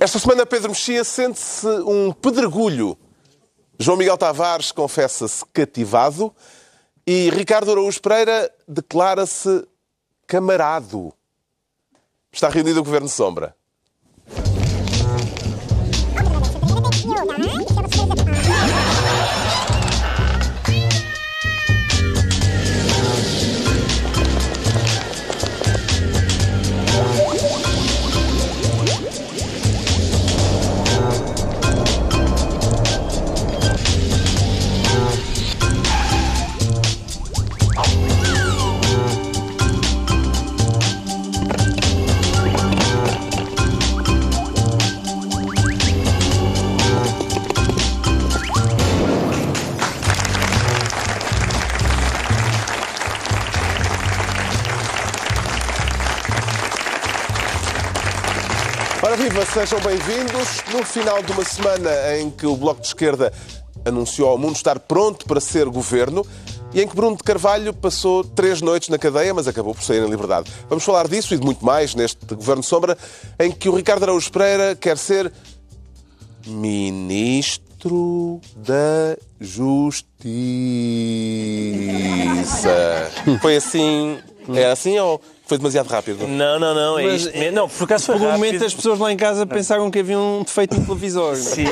Esta semana Pedro Mexia sente-se um pedregulho. João Miguel Tavares confessa-se cativado e Ricardo Araújo Pereira declara-se camarado. Está reunido o Governo Sombra. Sejam bem-vindos. No final de uma semana em que o Bloco de Esquerda anunciou ao mundo estar pronto para ser governo e em que Bruno de Carvalho passou três noites na cadeia, mas acabou por sair em liberdade. Vamos falar disso e de muito mais neste Governo Sombra, em que o Ricardo Araújo Pereira quer ser Ministro da Justiça. Foi assim? É assim ou foi demasiado rápido? Não, não, não. É Mas, isto mesmo. Não, por acaso foi Por um momento as pessoas lá em casa pensaram que havia um defeito no televisor. Sim,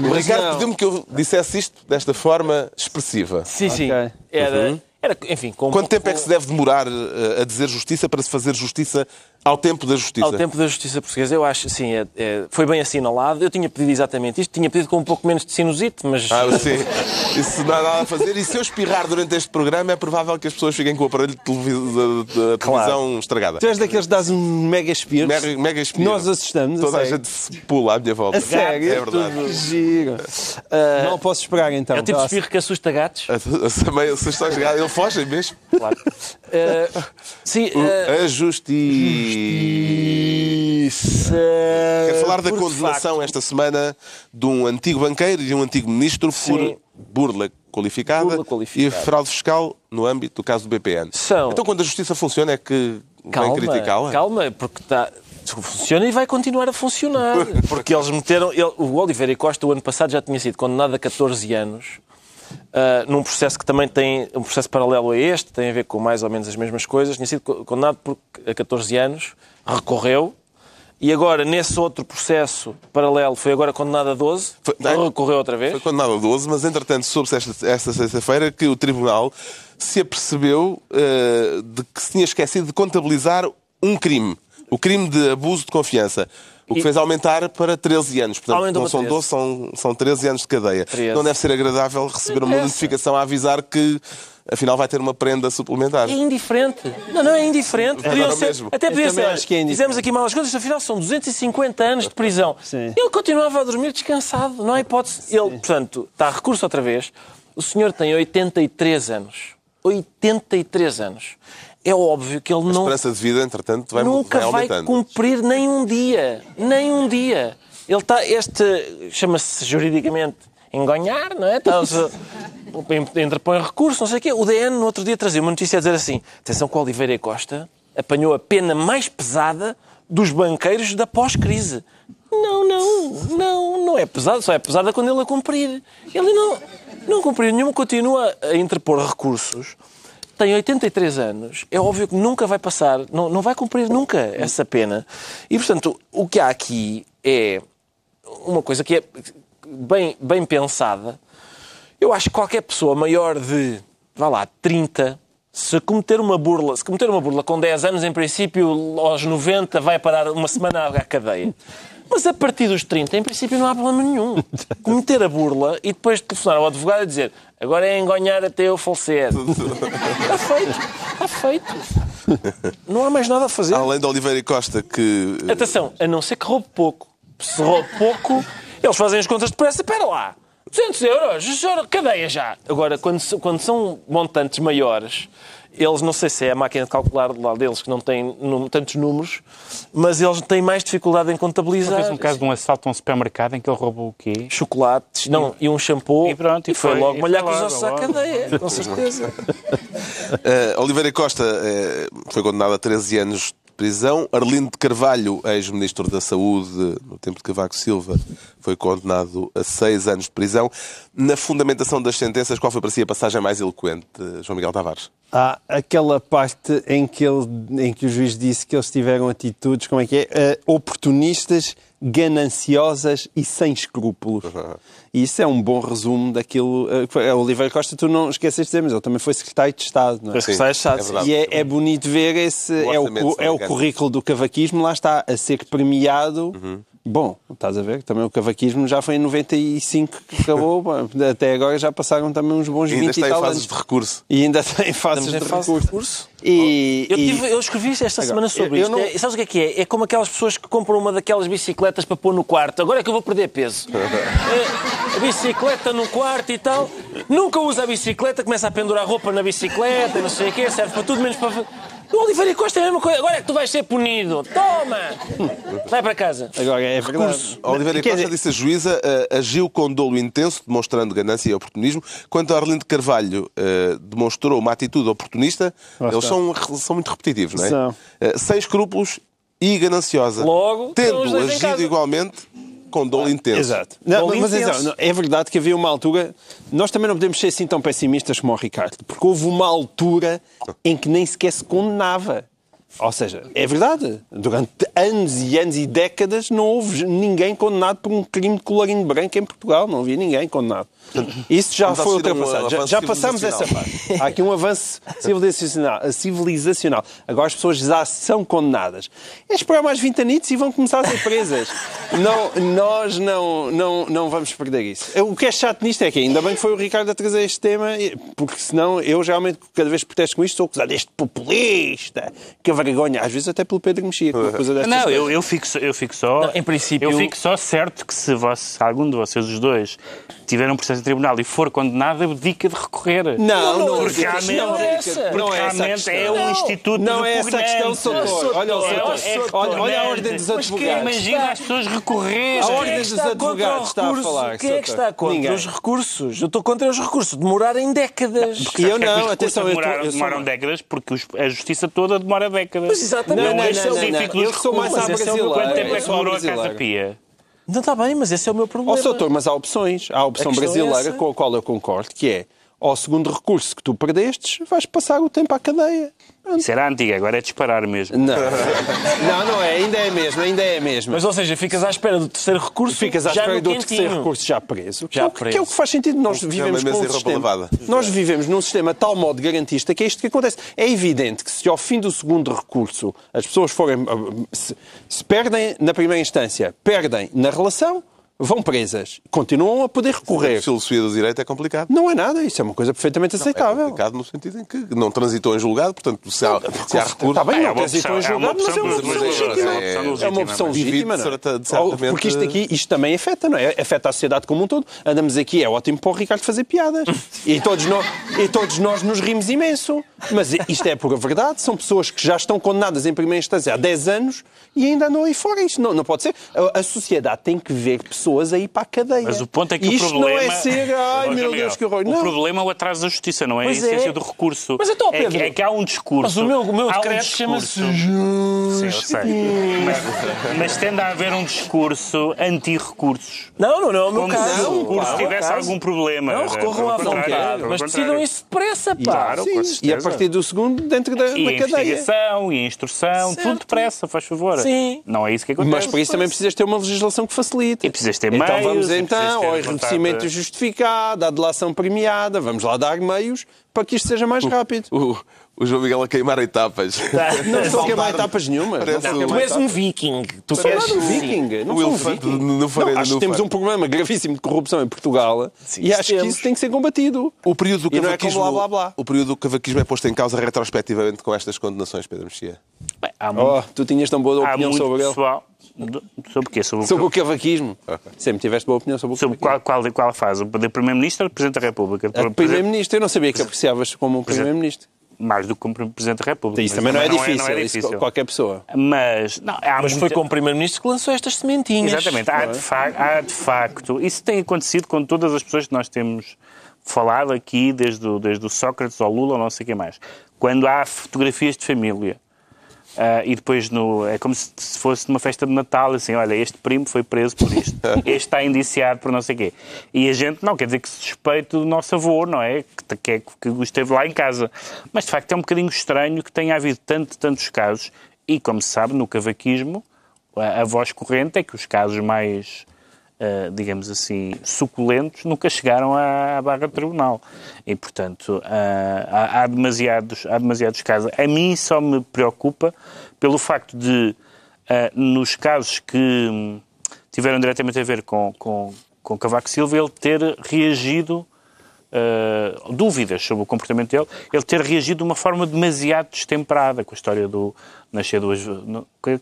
Mas Ricardo pediu-me que eu dissesse isto desta forma expressiva. sim. sim. Era, era, enfim, com Quanto tempo é que se deve demorar eh, a dizer justiça para se fazer justiça ao tempo da justiça? Ao tempo da justiça portuguesa, eu acho, sim, é- é- foi bem assinalado. Eu tinha pedido exatamente isto, tinha pedido com um pouco menos de sinusite, mas Ah, sim. Isso não há nada a fazer. E se eu espirrar durante este programa, é provável que as pessoas fiquem com o aparelho de televi- da- da televisão estragado. Tu és daqueles que dás um mega espirro. Mega, mega espirro. Nós assustamos. Toda a sério. gente se pula à minha volta. A sério? É verdade. Giro. Não posso esperar então. é o tipo de Próximo. espirro que assusta gatos. Também, se estão a chegar, ele foge mesmo. Claro. Eh, sim, eh, A justiça. Quero falar da condenação facto, esta semana de um antigo banqueiro e de um antigo ministro Sim. por burla qualificada, Burla qualificada. e fraude fiscal no âmbito do caso do BPN. São- Então, quando a justiça funciona, é que vem Calma, criticá-la? calma, porque está. Funciona e vai continuar a funcionar. Porque eles meteram. ele- o Oliveira e Costa, o ano passado, já tinha sido condenado a 14 anos. Ah, num processo que também tem um processo paralelo a este, tem a ver com mais ou menos as mesmas coisas. Tinha sido co- condenado por, a 14 anos, recorreu, e agora, nesse outro processo paralelo, foi agora condenado a 12, Foi- não, recorreu outra vez. Foi condenado a 12, mas entretanto soube-se esta, esta sexta-feira que o Tribunal se apercebeu eh, de que se tinha esquecido de contabilizar um crime. O crime de abuso de confiança. O que E- fez aumentar para 13 anos. Portanto, Aumentou não são 13. 12, são, são 13 anos de cadeia. 13. Não deve ser agradável receber uma notificação a avisar que afinal vai ter uma prenda suplementar. É indiferente. Não, não é indiferente. Podiam agora ser- mesmo. até podia ser. acho que é. Fizemos aqui mal as coisas, afinal são 250 anos de prisão. Sim. Ele continuava a dormir descansado, não há hipótese. Ele, portanto, está a recurso outra vez. O senhor tem 83 anos. 83 anos. É óbvio que ele A não esperança de vida, entretanto, vai, nunca vai vai aumentando. cumprir nem um dia. Nem um dia. Ele está, este, chama-se juridicamente enganhar, não é? Está, interpõe recurso, não sei o quê. O DN no outro dia trazia uma notícia a dizer assim, atenção que o Oliveira e Costa apanhou a pena mais pesada dos banqueiros da pós-crise. Não, não, não, não é pesado, só é pesada quando ele a cumprir. Ele não, não cumpriu nenhuma, continua a interpor recursos tem 83 anos, é óbvio que nunca vai passar, não, não vai cumprir nunca essa pena. E, portanto, o que há aqui é uma coisa que é bem, bem pensada. Eu acho que qualquer pessoa maior de, vá lá, 30, se cometer uma burla, se cometer uma burla com 10 anos, em princípio, aos 90 vai parar uma semana à cadeia. Mas a partir dos 30, em princípio, não há problema nenhum. Cometer a burla e depois telefonar ao advogado e dizer agora é enganhar até eu falecer. Está feito. Está feito. Não há mais nada a fazer. Além de Oliveira e Costa, que eh, Atenção, a não ser que roube pouco. Se roube pouco, eles fazem as contas depressa. Espera lá, 200 euros, cadeia já. Agora, quando, quando são montantes maiores, eles, não sei se é a máquina de calcular lá deles que não tem num- tantos números, mas eles têm mais dificuldade em contabilizar. Fez um caso de um assalto a um supermercado em que ele roubou o quê? Chocolates, não, e um shampoo. E pronto, e foi, foi- logo e malhar com os ossos à cadeia, com certeza. Eh, Oliveira e Costa eh, foi condenado a 13 anos prisão. Arlindo de Carvalho, ex-ministro da Saúde no tempo de Cavaco Silva, foi condenado a seis anos de prisão. Na fundamentação das sentenças, qual foi para si a passagem mais eloquente, João Miguel Tavares? Há aquela parte em que, ele, em que o juiz disse que eles tiveram atitudes, como é que é? Uh, oportunistas, gananciosas e sem escrúpulos. Uhum. E isso é um bom resumo daquilo. Uh, Oliveira Costa, tu não esqueces de dizer, mas ele também foi secretário de Estado. Não é? Foi secretário de Estado. É e é, é, bonito ver esse. O é o, é o currículo do cavaquismo, lá está, a ser premiado. Uhum Bom, estás a ver? Também o cavaquismo já foi em 95 que acabou. Até agora já passaram também uns bons 20 e, ainda está em fases de recurso. E ainda está em fases de, fase recurso. de recurso. E, eu, tive, eu, escrevi esta agora, semana sobre eu, isto. Não... É, sabes o que é que é? É como aquelas pessoas que compram uma daquelas bicicletas para pôr no quarto. Agora é que eu vou perder peso. é, a bicicleta no quarto e tal. Nunca usa a bicicleta, começa a pendurar roupa na bicicleta, não sei o quê, serve para tudo menos para o Oliveira Costa é a mesma coisa. Agora é que tu vais ser punido. Toma! Vai para casa. Agora é verdade. Oliveira Costa disse a juíza uh, agiu com dolo intenso, demonstrando ganância e oportunismo. Quanto a Arlindo Carvalho uh, demonstrou uma atitude oportunista, eles são, são muito repetitivos, não é? São. Uh, sem escrúpulos e gananciosa. Logo, tendo agido igualmente com dolo intenso. Exato. Não, mas intenso. é verdade que havia uma altura. Nós também não podemos ser assim tão pessimistas como o Ricardo, porque houve uma altura em que nem sequer se condenava. Ou seja, é verdade. Durante anos e anos e décadas não houve ninguém condenado por um crime de colorinho branco em Portugal. Não havia ninguém condenado. Isso já foi ultrapassado. Um já, já passamos essa parte. Há aqui um avanço civilizacional, civilizacional. Agora as pessoas já são condenadas. É esperar mais 20 anitos e vão começar a ser presas. não, nós não, não, não vamos perder isso. O que é chato nisto é que ainda bem que foi o Ricardo a trazer este tema, porque senão eu realmente cada vez que protesto com isto sou acusado deste populista, que vergonha. Às vezes até pelo Pedro Mexia. Não, eu, eu, fico, eu fico só. Não, em princípio. Eu fico só certo que se, vos, algum de vocês, os dois, tiver um processo em tribunal e for condenado, abdica de recorrer. Não, não, porque não, realmente, não é, essa. Porque não é, realmente é um instituto Não é essa a questão, Soutor. Olha, olha, olha a ordem dos advogados. Mas imagina as pessoas recorrerem. A ordem dos advogados está a falar. Quem é que está contra os recursos? Eu estou contra os recursos. Demorarem décadas. E eu não, atenção. Demoram décadas porque a justiça toda demora décadas. Mas exatamente. Não, não, não, Eu sou mais à brasileira. Quanto tempo é que demorou a Casa Pia? Não está bem, mas esse é o meu problema. Ó, oh, doutor, mas há opções. Há a opção a é brasileira é com a qual eu concordo, que é ao segundo recurso que tu perdestes, vais passar o tempo à cadeia. Isso era antiga, agora é disparar mesmo. Não. não, não é, ainda é mesmo, ainda é mesmo. Mas, ou seja, ficas à espera do terceiro recurso Ficas à espera do terceiro recurso já preso. Já que, é, preso. que é o que faz sentido. Nós vivemos com um sistema, nós vivemos num sistema tal modo garantista que é isto que acontece. É evidente que se ao fim do segundo recurso as pessoas forem... se, se perdem na primeira instância, perdem na relação, vão presas, continuam a poder recorrer. A filosofia do direito é complicado. Não é nada, isso é uma coisa perfeitamente não, aceitável. É complicado no sentido em que não transitou em julgado, portanto, se há, se há recurso... Está bem, não é transitou em julgado, mas é uma opção legítima. É uma opção legítima, Porque isto aqui, isto também afeta, não é? Afeta a sociedade como um todo. Andamos aqui, é ótimo para o Ricardo fazer piadas. e, todos nós, e todos nós nos rimos imenso. Mas isto é pura verdade, são pessoas que já estão condenadas em primeira instância há 10 anos e ainda andam aí fora. Isto não, não pode ser. A, a sociedade tem que ver pessoas pessoas a ir para a cadeia. Mas o ponto é que Isto o problema... não é ser, ai meu Deus, que horror. O não. problema é o atraso da justiça, não é pois a essência é. do recurso. Mas então, Pedro... É que, é que há um discurso... Mas o meu, o meu decreto um chama-se Sim, eu sei. Mas, mas tende a haver um discurso anti-recursos. Não, não, não é o meu Como caso. se o recurso tivesse algum problema. Não, recorram à vontade. Mas decidam isso depressa, pá. Claro, Sim, e a partir do segundo, dentro da, e da a cadeia. investigação, e a instrução, Certo. tudo depressa, faz favor. Sim. Não é isso que acontece. Mas para isso também precisas ter uma legislação que facilite. E precisas ter então meios, vamos e então ao enriquecimento justificado, à delação premiada, vamos lá dar meios para que isto seja mais rápido. O, o João Miguel a queimar etapas. Não estou a queimar etapas nenhuma. Não Tu és um viking. Tu Sou um viking. Não O sou um viking. no Não, acho que temos um problema gravíssimo de corrupção em Portugal Sim, e acho que temos. isso tem que ser combatido. O período do é cavaquismo, blá, blá, blá. O período do cavaquismo é posto em causa retrospectivamente com estas condenações, Pedro Mexia. Bem, há muito, Oh, tu tinhas tão boa opinião sobre ele. Sobre o quê? Sobre, o Sobre o cavaquismo. Sempre tiveste boa opinião sobre o Sobre cavaquismo. qual, qual, qual fase? O de Primeiro-Ministro ou de Presidente da República? De Primeiro-Ministro, eu não sabia que apreciavas como um Primeiro-Ministro. Mais do que como Presidente da República. Isso também não é difícil, Não é, isso difícil. qualquer pessoa. Mas, não, há Mas foi muita- como Primeiro-Ministro que lançou estas sementinhas. Exatamente. Há de, fa- há de facto. Isso tem acontecido com todas as pessoas que nós temos falado aqui, desde o, desde o Sócrates ao Lula, ou não sei o que mais. Quando há fotografias de família Uh, e depois no, é como se fosse numa festa de Natal, assim, olha, este primo foi preso por isto, este está indiciado por não sei o quê. E a gente não, quer dizer que se suspeita do nosso avô, não é? Que, que, é, que esteve lá em casa. Mas de facto é um bocadinho estranho que tenha havido tanto, tantos casos, e como se sabe, no cavaquismo, a, a voz corrente é que os casos mais uh, digamos assim, suculentos, nunca chegaram à, barra tribunal. E, portanto, uh, há, há, demasiados, há demasiados casos. A mim só me preocupa pelo facto de, uh, nos casos que hum, tiveram diretamente a ver com, com, com Cavaco Silva, ele ter reagido uh, dúvidas sobre o comportamento dele, ele ter reagido de uma forma demasiado destemperada com a história do nascer duas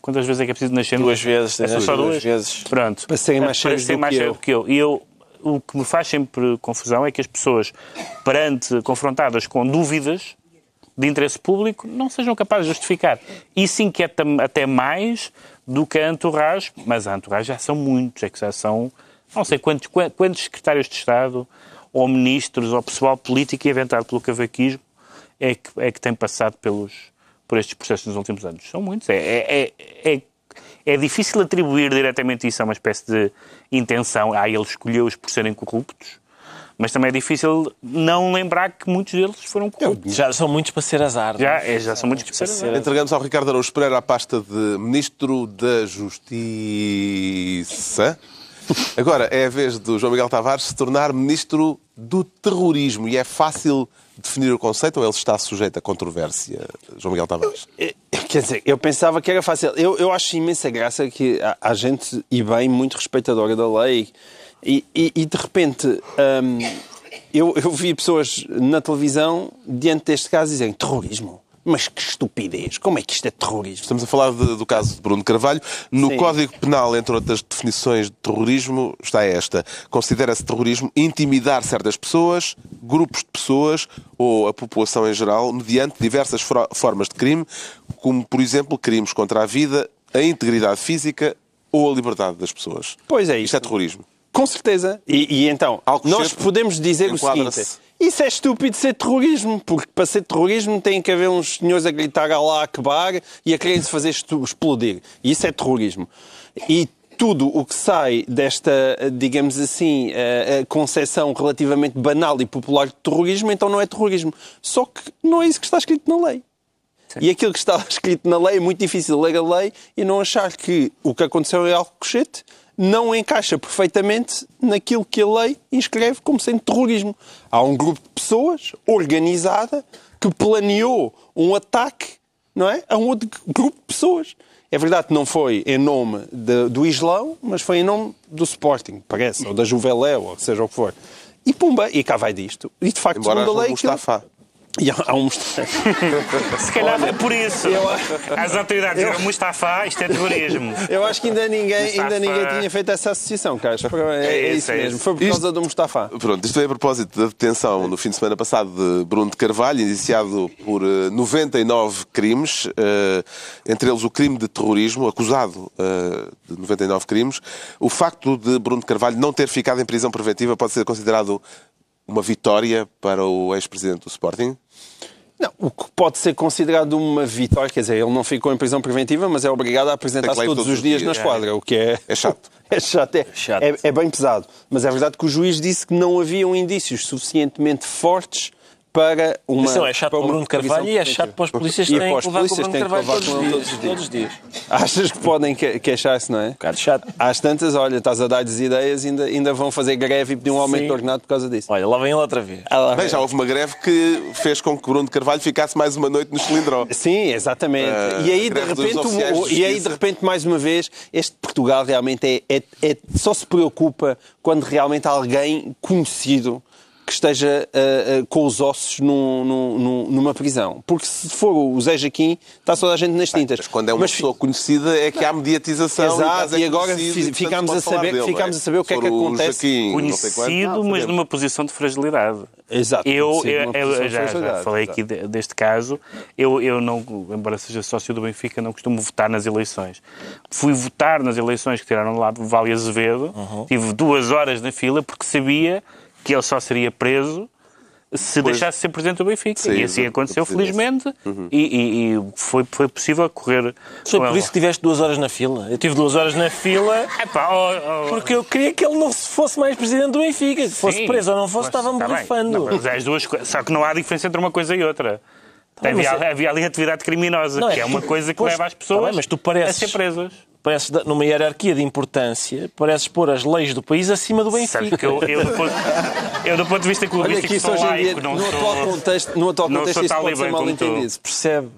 Quantas vezes é que é preciso nascer? Duas vezes. É só duas? duas vezes. Pronto. Para serem mais cheios do, mais do que eu. E eu, o que me faz sempre confusão é que as pessoas, perante, confrontadas com dúvidas de interesse público, não sejam capazes de justificar. Isso inquieta até mais do que a entourage, mas a entourage já são muitos, é que já são, não sei quantos, quantos secretários de Estado, ou ministros, ou pessoal político inventado pelo cavaquismo, é que, é que tem passado pelos, por estes processos nos últimos anos. São muitos. É, é, é, é, é difícil atribuir diretamente isso a uma espécie de intenção. Ah, ele escolheu-os por serem corruptos. Mas também é difícil não lembrar que muitos deles foram corruptos. Já são muitos para ser azar. Já, é, já são muitos para ser azar. Entregamos ao Ricardo Araújo Pereira a pasta de Ministro da Justiça. Agora é a vez do João Miguel Tavares se tornar ministro do terrorismo e é fácil definir o conceito ou ele está sujeito a controvérsia, João Miguel Tavares? Quer dizer, eu pensava que era fácil. Eu, eu acho imensa graça que há, gente, e bem, muito respeitadora da lei e, e, e de repente hum, eu, eu vi pessoas na televisão diante deste caso dizerem terrorismo. Mas que estupidez! Como é que isto é terrorismo? Estamos a falar de, do caso de Bruno Carvalho. No Sim. Código Penal, entre outras definições de terrorismo, está esta. Considera-se terrorismo intimidar certas pessoas, grupos de pessoas ou a população em geral, mediante diversas formas de crime, como, por exemplo, crimes contra a vida, a integridade física ou a liberdade das pessoas. Pois é isso. Isto é terrorismo. Com certeza. E, e então, nós podemos dizer o seguinte isso é estúpido ser terrorismo, porque para ser terrorismo tem que haver uns senhores a gritar lá Akbar e a querem se fazer explodir. Isso é terrorismo. E tudo o que sai desta, digamos assim, uh, concepção relativamente banal e popular de terrorismo, então não é terrorismo. Só que não é isso que está escrito na lei. Sim. E aquilo que está escrito na lei é muito difícil ler a lei e não achar que o que aconteceu em Alcochete não encaixa perfeitamente naquilo que a lei inscreve como sendo terrorismo. Há um grupo de pessoas organizada que planeou um ataque não é, a um outro grupo de pessoas. É verdade que não foi em nome de, do Islão, mas foi em nome do Sporting, parece, ou da Juveléu, ou seja o que for. E pumba, e cá vai disto. E de facto, Embora segundo a lei. Mustafa. E há um... Se calhar é por isso. Eu... As autoridades eu... Mustafa, isto é terrorismo. Eu acho que ainda ninguém, ainda ninguém tinha feito essa associação, Carlos. É, é, é isso, é mesmo. Foi por causa isto... do Mustafa. Pronto, isto foi a propósito da detenção no fim de semana passado de Bruno de Carvalho, indiciado por 99 eh, crimes, uh, entre eles o crime de terrorismo, acusado uh, de 99 crimes. O facto de Bruno de Carvalho não ter ficado em prisão preventiva pode ser considerado uma vitória para o ex-presidente do Sporting? Não, o que pode ser considerado uma vitória, quer dizer, ele não ficou em prisão preventiva, mas é obrigado a apresentar-se todos, todos, os dias, dias na esquadra, é. o que é... É chato. É chato, é, chato. É, é, bem pesado. Mas é verdade que o juiz disse que não haviam indícios suficientemente fortes para uma. Isso é chato para, o Bruno Carvalho e é chato para os polícias que têm que levar com o Bruno Carvalho todos, todos, todos, os dias. Achas que podem queixar-se, não é? Um bocado chato. Às tantas, olha, estás a dar-lhes ideias ainda, ainda vão fazer greve e pedir um aumento de ordenado por causa disso. Olha, lá vem ele outra vez. Ah, Bem, já houve uma greve que fez com que Bruno Carvalho ficasse mais uma noite no cilindró. Sim, exatamente. Uh, e, aí, de repente, e aí, de repente, mais uma vez, este Portugal realmente é, é, é só se preocupa quando realmente alguém conhecido que esteja uh, uh, com os ossos num, num, numa prisão. Porque se for o Zé Jaquim, está toda a gente nas tintas. Mas quando é uma mas, pessoa conhecida é que há mediatização. Exato, e, é e agora ficámos a saber, dele, ficámos a saber o que é que acontece. Jaquim, conhecido, mas numa posição de fragilidade. Exato. Eu, eu, eu já, já, falei aqui deste caso. Eu, eu não, embora seja sócio do Benfica, não costumo votar nas eleições. Fui votar nas eleições que tiraram do lado do Vale Azevedo. Uhum. Tive duas horas na fila porque sabia que ele só seria preso se Pois. deixasse de ser presidente do Benfica. Sim, e assim aconteceu, felizmente, e, e- e foi, foi possível correr. Foi com por ele. isso que tiveste duas horas na fila. Eu tive duas horas na fila Epá, oh, oh, porque eu queria que ele não se fosse mais presidente do Benfica. Que fosse preso ou não fosse, estava-me bem. borrifando. Não, mas é as duas. Só que não há diferença entre uma coisa e outra. Bem, havia, mas é- havia ali atividade criminosa, Não, é que é que uma tu- coisa que pois, leva as pessoas bem, mas tu pareces- a ser presas. Pareces, da- numa hierarquia de importância, pareces pôr as leis do país acima do Sabe Benfica. que eu, eu, do ponto, eu, do ponto de vista clubístico, sou em dia, laico, não no atual sou... contexto, no atual não contexto sou isso pode ser mal entendido. Percebe,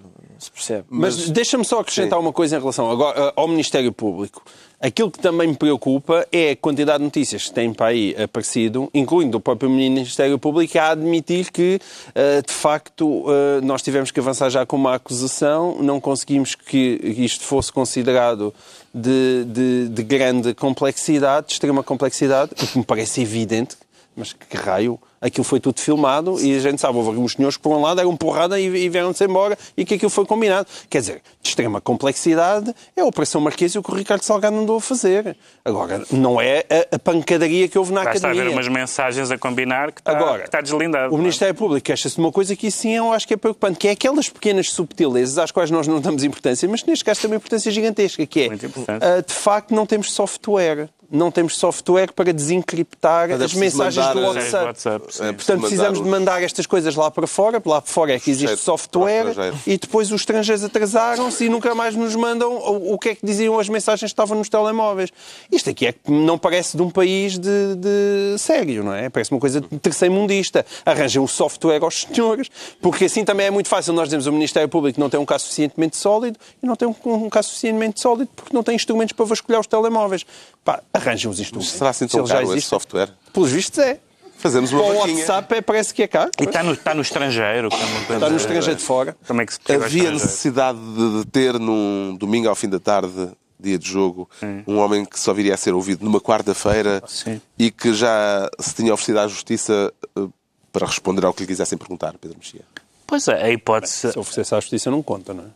se percebe. Mas, deixa-me só acrescentar uma coisa em relação agora, eh, ao Ministério Público. Aquilo que também me preocupa é a quantidade de notícias que têm para aí aparecido, incluindo o próprio Ministério Público, a admitir que, eh, de facto, eh, nós tivemos que avançar já com uma acusação, não conseguimos que isto fosse considerado de, de- de grande complexidade, de extrema complexidade, o que me parece evidente, mas que raio, aquilo foi tudo filmado e a gente sabe, houve alguns senhores que por um lado eram porrada e, e vieram-se embora e que aquilo foi combinado. Quer dizer, de extrema complexidade é a Operação Marquês e o que o Ricardo Salgado andou a fazer. Agora, não é a, a pancadaria que houve na Já está a academia. haver umas mensagens a combinar que está, Agora, que está deslindado. O é? Ministério Público queixa-se de uma coisa que sim eu acho que é preocupante, que é aquelas pequenas subtilezas às quais nós não damos importância, mas que neste caso tem uma importância gigantesca, que é, ah, de facto, não temos software. Não temos software para desencriptar Mas é as mensagens mandar, do WhatsApp. WhatsApp, sim. É Portanto, precisamos de mandar estas coisas lá para fora, lá para fora é que existe Estrangeiro, software, e depois os estrangeiros atrasaram-se e nunca mais nos mandam o o que é que diziam as mensagens que estavam nos telemóveis. Isto aqui é que não parece de um país de, de sério, não é? Parece uma coisa de terceiro-mundista. Arranjem o software aos senhores, porque assim também é muito fácil nós dizemos o Ministério Público não tem um caso suficientemente sólido e não tem um, um caso suficientemente sólido porque não tem instrumentos para vasculhar os telemóveis. Pá, arranjem os instrumentos. Será assim Se tão já caro esse software? Pelos vistos é. Fazemos uma Para o. WhatsApp é, parece que é caro. E está no, está no estrangeiro. é Está no estrangeiro de fora. Como é que se Havia necessidade de ter num domingo ao fim da tarde, dia de jogo, um homem que só viria a ser ouvido numa quarta-feira Sim. e que já se tinha oferecido à justiça eh, para responder ao que lhe quisessem perguntar, Pedro Mexia. Pois é, a hipótese... Se oferecer à justiça não conta, não é?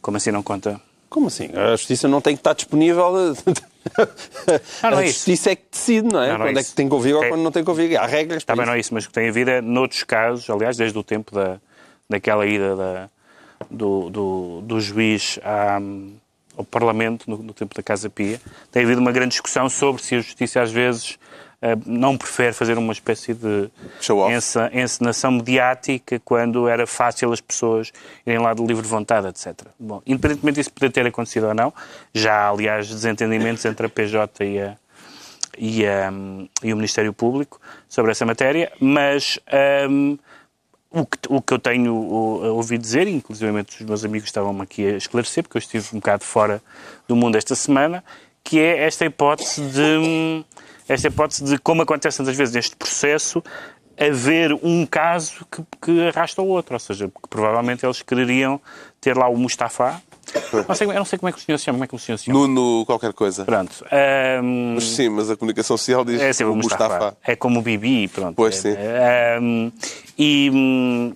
Como assim não conta? Como assim? A justiça não tem que estar disponível. Ah, a é isso. justiça é que decide, não é? Não, não é quando é isso. que tem ouvir ou É- quando não tem ouvir. Há regras Está para bem, não é isso, mas o que tem havido é, noutros casos, aliás, desde o tempo da, daquela ida da- do, do, do juiz à- ao Parlamento, no, no tempo da Casa Pia, tem havido uma grande discussão sobre se a Justiça às vezes não prefere fazer uma espécie de encenação mediática quando era fácil as pessoas irem lá de livre vontade, etc. Bom, independentemente disso poder ter acontecido ou não, já há, aliás, desentendimentos entre a PJ e a, e, hum, e o Ministério Público sobre essa matéria, mas hum, o, que, o que eu tenho ouvido dizer, inclusive os meus amigos estavam-me aqui a esclarecer, porque eu estive um bocado fora do mundo esta semana, que é esta hipótese de, hum, esta hipótese de como acontece tantas vezes neste processo, haver um caso que, que arrasta o outro, ou seja, que provavelmente eles quereriam ter lá o Mustafa. Não sei, eu não sei como é que o senhor se chama, como é que o senhor se chama. Nuno qualquer coisa. Pronto. hum, Mas sim, mas a comunicação social diz é sempre o o Mustafa. Mustafa. É como o Bibi, pronto. Pois, sim. é, hum, e, hum,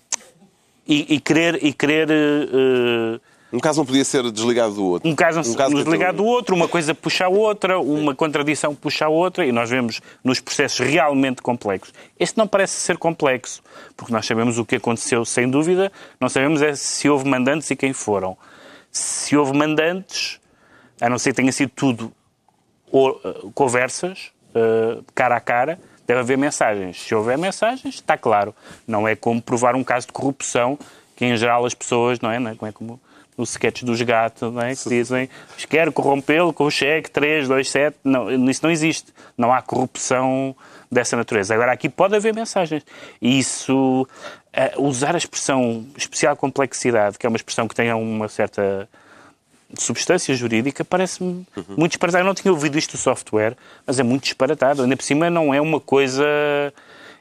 e, e querer, e querer eh, Um caso não podia ser desligado do outro. um caso, Um caso ligar do outro, uma coisa puxa a outra, uma contradição puxa a outra, e nós vemos nos processos realmente complexos. Este não parece ser complexo, porque nós sabemos o que aconteceu, sem dúvida, não sabemos é se houve mandantes e quem foram. Se houve mandantes, a não ser que tenha sido tudo ou, eh, conversas, eh, cara a cara, deve haver mensagens. Se houver mensagens, está claro. Não é como provar um caso de corrupção, que em geral as pessoas, não é? Não é como, é como no sketch dos gatos, não é? que dizem quero corrompê-lo com o cheque 327. Não, isso não existe. Não há corrupção dessa natureza. Agora, aqui pode haver mensagens. E isso, eh, usar a expressão especial complexidade, que é uma expressão que tenha uma certa substância jurídica parece-me muito disparatado. Eu não tinha ouvido isto do software, mas é muito disparatado. Ainda por cima não é uma coisa...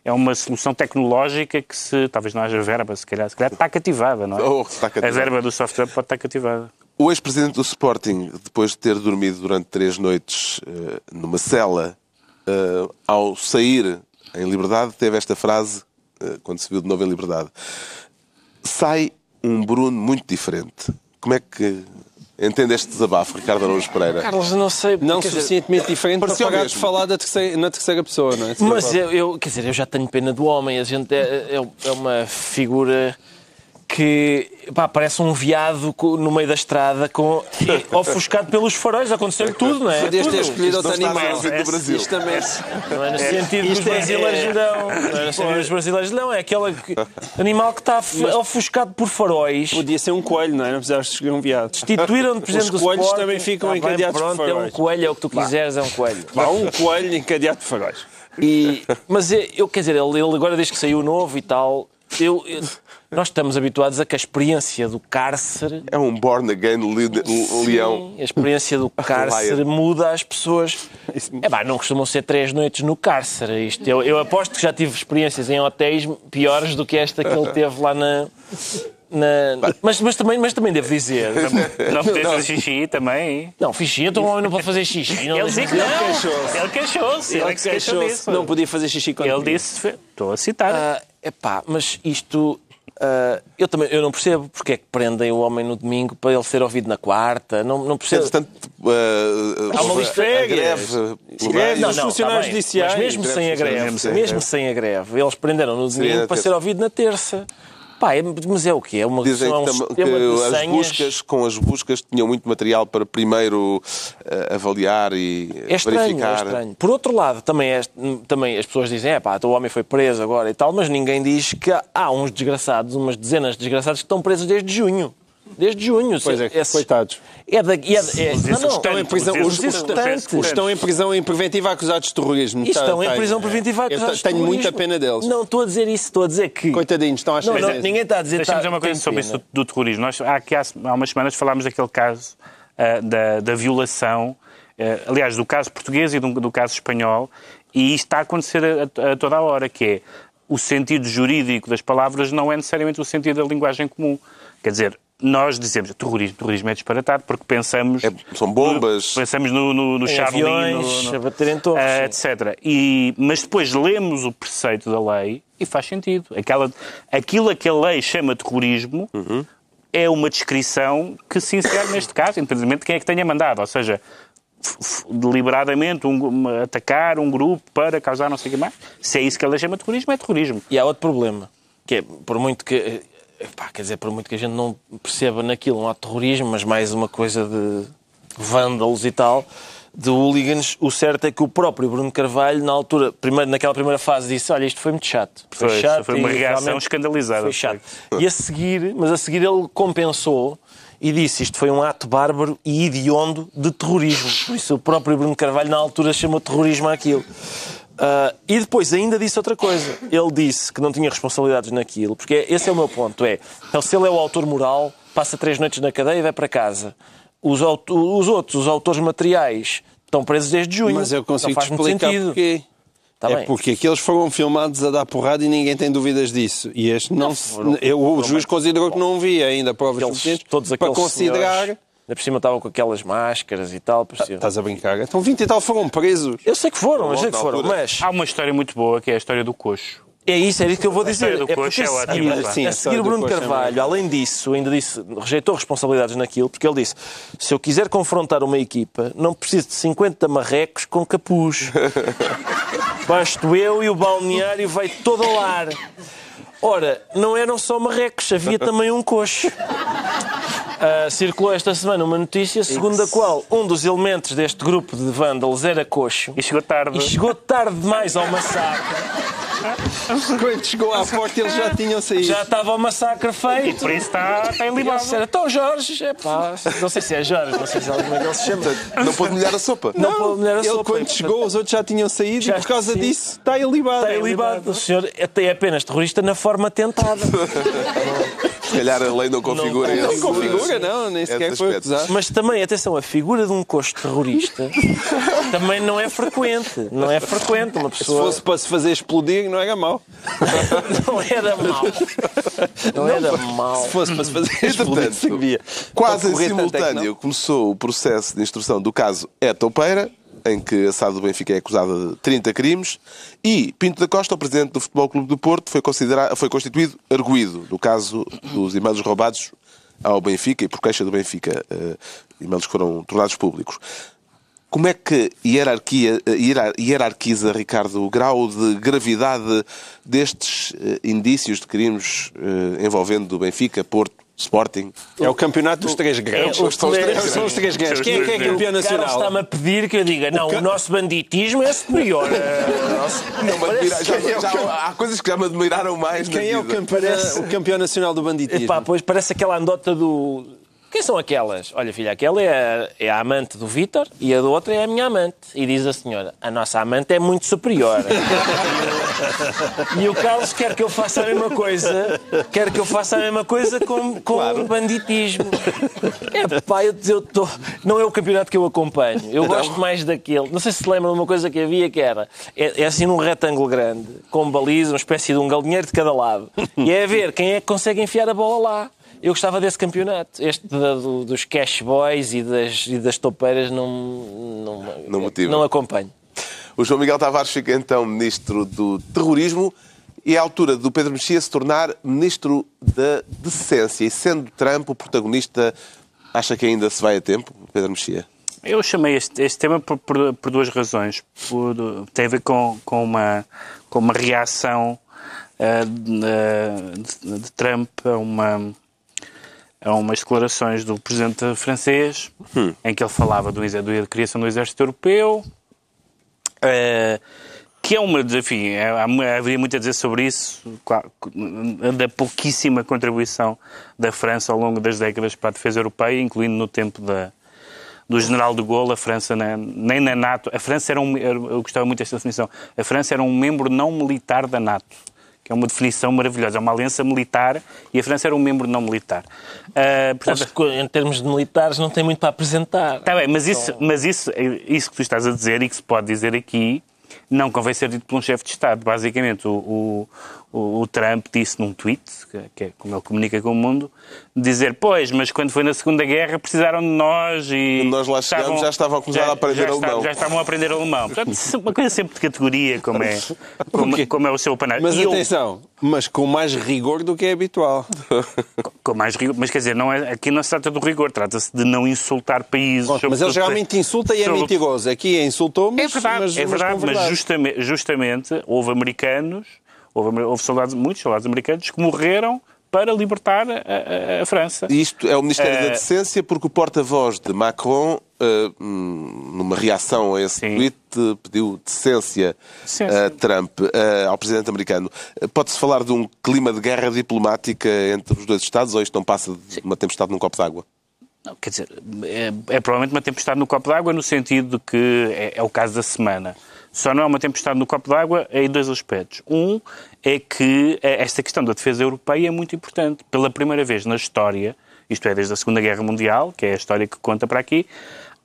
É uma solução tecnológica que se... Talvez não haja verba, se calhar, se calhar está cativada, não é? Oh, está cativada. A verba do software pode estar cativada. O ex-presidente do Sporting, depois de ter dormido durante três noites eh, numa cela, eh, ao sair em liberdade, teve esta frase, eh, quando se viu de novo em liberdade. Sai um Bruno muito diferente. Como é que entende este desabafo, Ricardo Araújo Pereira? Carlos, não sei. Não dizer, suficientemente diferente para parar de falar da terceira, na terceira pessoa, não é? Mas eu, eu- quer dizer, eu já tenho pena do homem. A gente é, é- é uma figura que pá, parece um veado co- no meio da estrada com, e- ofuscado pelos faróis. Aconteceu-lhe tudo, não é? Podias ter escolhido outro animal. no Brasil. Isto também Não é no sentido dos é- brasileiros, não. Não é no sentido dos brasileiros, não. É aquele que- animal que está ofuscado por faróis. podia ser um coelho, não é? Não precisavas escolher um viado. Destituíram de presidente Os do coelhos Sporting. também ficam bem, encadeados por Pronto, é um faróis. coelho, é o que tu quiseres, é um coelho. Vá, um coelho encadeado de faróis. E, mas é- eu, quer dizer, ele, ele agora desde que saiu novo e tal, eu, eu- nós estamos habituados a que a experiência do cárcere, É um born again li- leão. a experiência do cárcere muda as pessoas. É pá, não costumam ser três noites no cárcere. Isto, eu, eu aposto que já tive experiências em hotéis piores do que esta que ele teve lá na. na- mas, mas, também, mas também devo dizer. Não podes fazer xixi também. Não, fichinha, então o homem não pode fazer xixi. Não, Ele disse que não. não. Ele queixou-se. Ele é que se queixou. Não podia fazer xixi contigo. Ele disse, estou a citar. Ah, epá, mas isto. ah, eu também eu não percebo porque é que prendem o homem no domingo para ele ser ouvido na quarta. Não, não percebo. Entretanto, uh, Há uma lista a de greve. pelo Greve, não, não. funcionários tá judiciais, Mas mesmo sem a greve, mesmo sem a greve. eles prenderam no domingo para terça. ser ouvido na terça. Pá, é- mas é o quê? É uma Dizem é um que, que as buscas, com as buscas, tinham muito material para primeiro uh, avaliar e É estranho, verificar. é estranho. Por outro lado, também, é- também as pessoas dizem, é pá, o homem foi preso agora e tal, mas ninguém diz que há uns desgraçados, umas dezenas de desgraçados que estão presos desde junho. Desde junho. Pois é, Esses- coitados. É da, é, é, não, não, Estão em prisão, Os os, os- executantes. os estão em prisão em preventiva acusados de terrorismo. E estão Tá- em tá- prisão preventiva Eu acusados de Tenho muita terrorismo. pena deles. Não, estou a dizer isso, estou a dizer que... Coitadinhos, estão a Não, não, ninguém está a dizer... Deixa-me tá- dizer uma coisa sobre isso do terrorismo. Nós, há, aqui há, há umas semanas falámos daquele caso ah, da, da violação, ah, aliás, do caso português e do, do caso espanhol, e isto está a acontecer a, a toda a hora, que é o sentido jurídico das palavras não é necessariamente o sentido da linguagem comum. Quer dizer, nós dizemos terrorismo, terrorismo é disparatado porque pensamos... É- são bombas. Pensamos no, no, no Charlie, aviões, no- no- a bater em torres, ah, sim. etc. E, mas depois lemos o preceito da lei e faz sentido. Aquela, aquilo a que a lei chama terrorismo é uma descrição que se insere neste caso, independentemente de quem é que tenha mandado. Ou seja, deliberadamente um- uma- atacar um grupo para causar não sei o que mais. Se é isso que a lei chama terrorismo, é terrorismo. E há outro problema, que é, por muito que... Pá, quer dizer, por muito que a gente não perceba naquilo um ato terrorismo, mas mais uma coisa de vândalos e tal, de hooligans, o certo é que o próprio Bruno Carvalho, na altura, primeiro, naquela primeira fase, disse: Olha, isto foi muito chato. Foi, Foi, chato. foi uma reação escandalizada. Foi chato. E a seguir, mas a seguir ele compensou e disse: Isto foi um ato bárbaro e hediondo de terrorismo. Por isso o próprio Bruno Carvalho, na altura, chamou terrorismo àquilo. Ah, e depois ainda disse outra coisa. Ele disse que não tinha responsabilidades naquilo, porque esse é o meu ponto. É, então, se ele é o autor moral, passa três noites na cadeia e vai para casa. Os, os outros, os autores materiais, estão presos desde junho. Mas eu consigo não faz muito explicar sentido. porquê. Tá é bem. porque aqueles foram filmados a dar porrada e ninguém tem dúvidas disso. E este não, se- foram- eu- o juiz considerou que não havia ainda provas Aqueles- suficientes para considerar. senhores, ainda por cima estavam com aquelas máscaras e tal. parecia- Estás a brincar? Então 20 e tal foram presos. Eu sei que foram, eu sei que foram, mas Há uma história muito boa que é a história do coxo. é isso, é isso que eu vou história dizer. do É coxo porque é a ótima, seguir, pá. Sim, a a seguir o Bruno é Carvalho, além disso, ainda disse, rejeitou responsabilidades naquilo, porque ele disse: se eu quiser confrontar uma equipa, não preciso de 50 marrecos com capuz. Basto eu e o balneário vai todo ao ar. Ora, não eram só marrecos, havia também um coxo. Ah, circulou esta semana uma notícia segundo a qual um dos elementos deste grupo de vândalos era coxo E chegou tarde. e chegou tarde demais ao massacre. Quando chegou à porta eles já tinham saído. Já estava o massacre E feito. por isso está, está E ilibado. disseram, então Jorge, é pá, não sei se é Jorge, não sei se é como é que ele se chama. Não pode molhar a sopa. Não, pode molhar a ele sopa. quando chegou os outros já tinham saído Já- e por causa sim. disso está ilibado. Está ilibado. O senhor é apenas terrorista na forma tentada. Se calhar a lei não configura Não esse- Configura, não, nem sequer foi acusado. Mas também, atenção, a figura de um coxo terrorista também não é frequente. Não é frequente. Uma Se pessoa fosse para se fazer explodir, não era mau. não era mau. Não era mau. Se fosse para se fazer explodir, Entretanto, servia. Quase em tanto é simultâneo começou o processo de instrução do caso Peira, em que a SAD do Benfica é acusada de 30 crimes, e Pinto da Costa, o presidente do Futebol Clube do Porto, foi, considerado, foi constituído arguído no caso dos e-mails roubados ao Benfica e por queixa do Benfica. Eh, e-mails que foram tornados públicos. Como é que hierarquia, hierar- hierarquiza, Ricardo, o grau de gravidade destes eh, indícios de crimes eh, envolvendo o Benfica, Porto, Sporting? É o campeonato dos três grandes. É, o- São os três- são os três grandes. Quem é que é campeão O nacional? está-me a pedir que eu diga, não, o, nosso banditismo é superior. Nosso- Não admira- já- o já- cam- há coisas que já me admiraram mais na Quem é o o campeão nacional do banditismo? Epá, pois parece aquela andota do. Quem são aquelas? Olha, filha, aquela é a, é a amante do Vítor e a do outra é a minha amante. E diz a senhora: a nossa amante é muito superior. e o Carlos quer que eu faça a mesma coisa, quer que eu faça a mesma coisa com, com o banditismo. É pá, eu, eu tô- não é o campeonato que eu acompanho. Eu gosto mais daquele. Não sei se se lembram de uma coisa que havia que era: é, é assim num retângulo grande, com baliza, uma espécie de um galinheiro de cada lado. E é a ver quem é que consegue enfiar a bola lá. Eu gostava desse campeonato. Este da- do- dos cash boys e das, e das topeiras não, não, Não motiva. não acompanho. O João Miguel Tavares fica então ministro do terrorismo e é a altura do Pedro Mexia se tornar ministro da decência. E sendo Trump o protagonista, acha que ainda se vai a tempo, Pedro Mexia? Eu chamei este, este tema por, por- por duas razões. Por- tem a ver com, com, uma, com uma reação de, de- de Trump a, uma, a umas declarações do presidente francês, em que ele falava do, da criação do exército europeu, ah, que é uma desafio. É, há haveria muito a dizer sobre isso, da pouquíssima contribuição da França ao longo das décadas para a defesa europeia, incluindo no tempo da, do general de Gaulle, a França na- nem na NATO. A França era um. Eu gostava muito desta definição. A França era um membro não militar da NATO. Que é uma definição maravilhosa. É uma aliança militar e a França era um membro não militar. Ah, portanto, Mas, em termos de militares, não tem muito para apresentar. Está bem, mas isso, mas isso, isso que tu estás a dizer e que se pode dizer aqui não convém ser dito por um chefe de Estado. Basicamente, o, o, o Trump disse num tweet, que, é como ele comunica com o mundo, dizer, pois, mas quando foi na Segunda Guerra precisaram de nós e... Quando nós lá chegámos, já estavam a começar a aprender alemão. já estavam a aprender alemão. Portanto, é uma coisa sempre de categoria, como é, como, como é o seu panário. Mas E eu- atenção, mas com mais rigor do que é habitual. com mais rigor, mas quer dizer, não é, aqui não se trata do rigor, trata-se de não insultar países. Mas ele geralmente insulta e é sobre- mentiroso. Aqui insultou, mas, É verdade, mas, é mas verdade, com mas justamente, justamente houve americanos, houve, houve soldados, muitos soldados americanos que morreram para libertar a, a- a França. E isto é o Ministério da Eh, Decência porque o porta-voz de Macron, hum, numa reação a esse Sim. tweet, pediu decência a Trump, eh, ao presidente americano. Pode-se falar de um clima de guerra diplomática entre os dois Estados ou isto não passa de uma tempestade num copo d'água? Não, quer dizer, é, é provavelmente uma tempestade no copo d'água no sentido de que é, é o caso da semana. Só não é uma tempestade no copo d'água em dois aspectos. Um é que eh, esta questão da defesa europeia é muito importante. Pela primeira vez na história, isto é, desde a Segunda Guerra Mundial, que é a história que conta para aqui,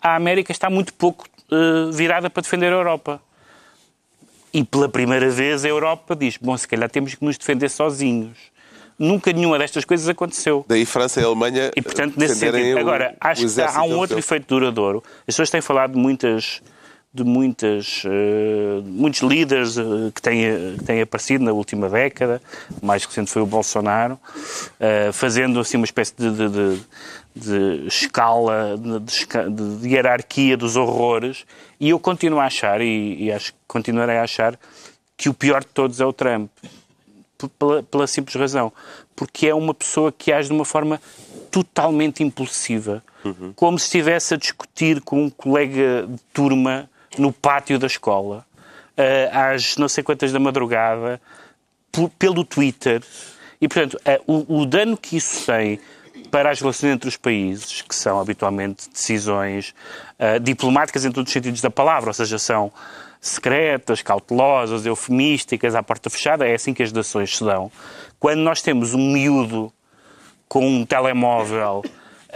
a América está muito pouco eh, virada para defender a Europa. E pela primeira vez a Europa diz: bom, se calhar temos que nos defender sozinhos. Nunca nenhuma destas coisas aconteceu. Daí França e Alemanha E, portanto, nesse sentido. Agora, acho que há um outro efeito duradouro. As pessoas têm falado de muitas de muitas, eh, muitos líderes eh, que, têm, que têm aparecido na última década, o mais recente foi o Bolsonaro, eh, fazendo assim uma espécie de, de- de- de escala, de, hierarquia dos horrores, e eu continuo a achar, e, e acho continuarei a achar, que o pior de todos é o Trump pela, pela simples razão. Porque é uma pessoa que age de uma forma totalmente impulsiva. Como se estivesse a discutir com um colega de turma no pátio da escola, eh, às não sei quantas da madrugada, pelo Twitter. E, portanto, eh, o, o dano que isso tem para as relações entre os países, que são habitualmente decisões eh, diplomáticas em todos os sentidos da palavra, ou seja, são secretas, cautelosas, eufemísticas, à porta fechada, é assim que as nações se dão. Quando nós temos um miúdo com um telemóvel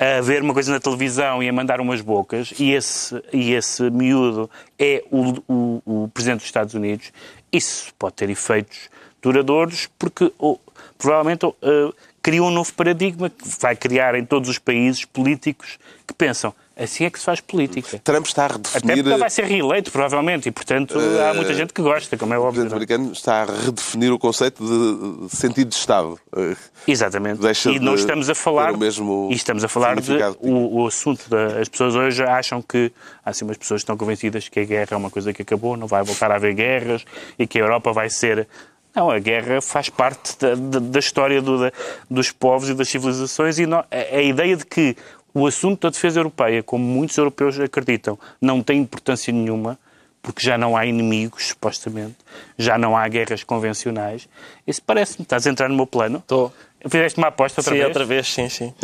a ver uma coisa na televisão e a mandar umas bocas, e esse, e esse miúdo é o, o, o Presidente dos Estados Unidos, isso pode ter efeitos duradouros, porque ou, provavelmente ou, eh, cria um novo paradigma que vai criar em todos os países políticos que pensam assim é que se faz política. Trump está a Até redefinir. porque ele vai ser reeleito, provavelmente, e portanto há muita gente que gosta, como é O óbvio. presidente não é? americano está a redefinir o conceito de sentido de Estado. Eh, Exatamente. Deixa e não estamos a falar o mesmo e estamos a falar de o, o assunto das pessoas hoje acham que há assim umas pessoas que estão convencidas que a guerra é uma coisa que acabou, não vai voltar a haver guerras e que a Europa vai ser não, a guerra faz parte da, da- da história do- da- dos povos e das civilizações e não- a, a ideia de que o assunto da defesa europeia, como muitos europeus acreditam, não tem importância nenhuma, porque já não há inimigos, supostamente, já não há guerras convencionais. Isso parece-me. Estás a entrar no meu plano? Estou. Fizeste uma aposta outra Sim, vez? outra vez, sim, sim.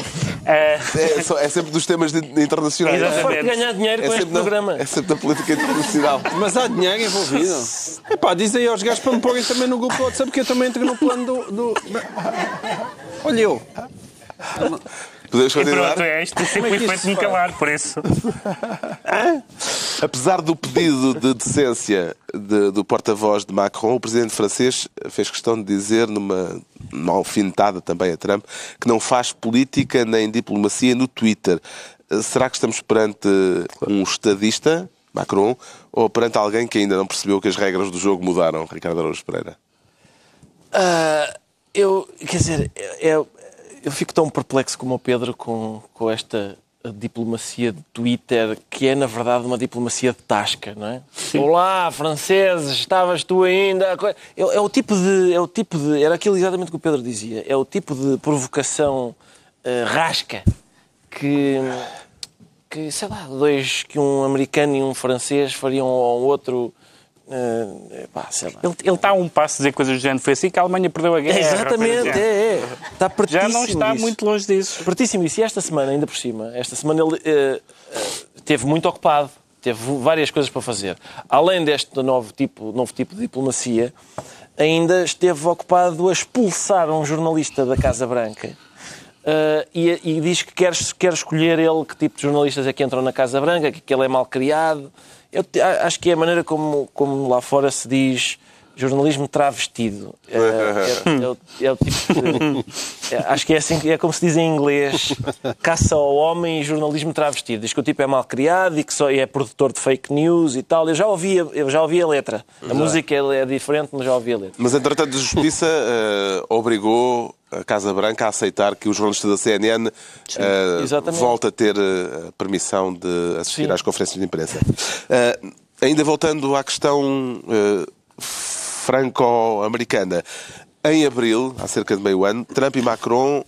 Eh, É, só- é sempre dos temas de- internacionais. Exatamente. Forte ganhar dinheiro É com este sempre, na, programa. é sempre na política internacional. Mas há dinheiro envolvido. Epá, diz aí aos gajos para me porem também no grupo do WhatsApp que eu também entro no plano do. do... Olha eu. Podemos e continuar? pronto, é isto. Sempre é isto feito de me calar, por isso. Apesar do pedido de decência de- do porta-voz de Macron, o presidente francês fez questão de dizer, numa, numa alfinetada também a Trump, que não faz política nem diplomacia no Twitter. Será que estamos perante um estadista, Macron, ou perante alguém que ainda não percebeu que as regras do jogo mudaram, Ricardo Araújo Pereira? Ah, eu, quer dizer, eu, eu fico tão perplexo como o Pedro com, com esta diplomacia de Twitter, que é na verdade uma diplomacia de tasca, não é? Olá, franceses, estavas tu ainda. É, é o tipo de, é o tipo de, era aquilo exatamente que o Pedro dizia. É o tipo de provocação ah, rasca que que sei lá, dois que um americano e um francês fariam ao outro, ah, pá, sei lá. Ele, está a um passo de dizer coisas do género. Foi assim que a Alemanha perdeu a guerra. É, exatamente, é, é. Está Já pertíssimo não está disso. muito longe disso. Pertíssimo disso. E esta semana, ainda por cima, esta semana ele eh, eh, esteve muito ocupado. Teve várias coisas para fazer. Além deste novo tipo, novo tipo de diplomacia, ainda esteve ocupado a expulsar um jornalista da Casa Branca. eh, e, e diz que quer, quer escolher ele que tipo de jornalistas é que entram na Casa Branca, que, que ele é mal criado. Eu acho que é a maneira como, como lá fora se diz jornalismo travestido. É, é- é o- é o tipo de- é, acho que é assim, que- é como se diz em inglês, caça ao homem e jornalismo travestido. Diz que o tipo é mal criado e que só é produtor de fake news e tal. Eu já ouvi, a- eu já ouvi a letra. A música é, é diferente, mas já ouvi a letra. Mas, entretanto, a Justiça eh, obrigou a Casa Branca a aceitar que o jornalista da CNN eh, exatamente. volte a ter eh, a permissão de assistir Sim. às conferências de imprensa. Eh, ainda voltando à questão eh, franco-americana. Em abril, há cerca de meio ano, Trump e Macron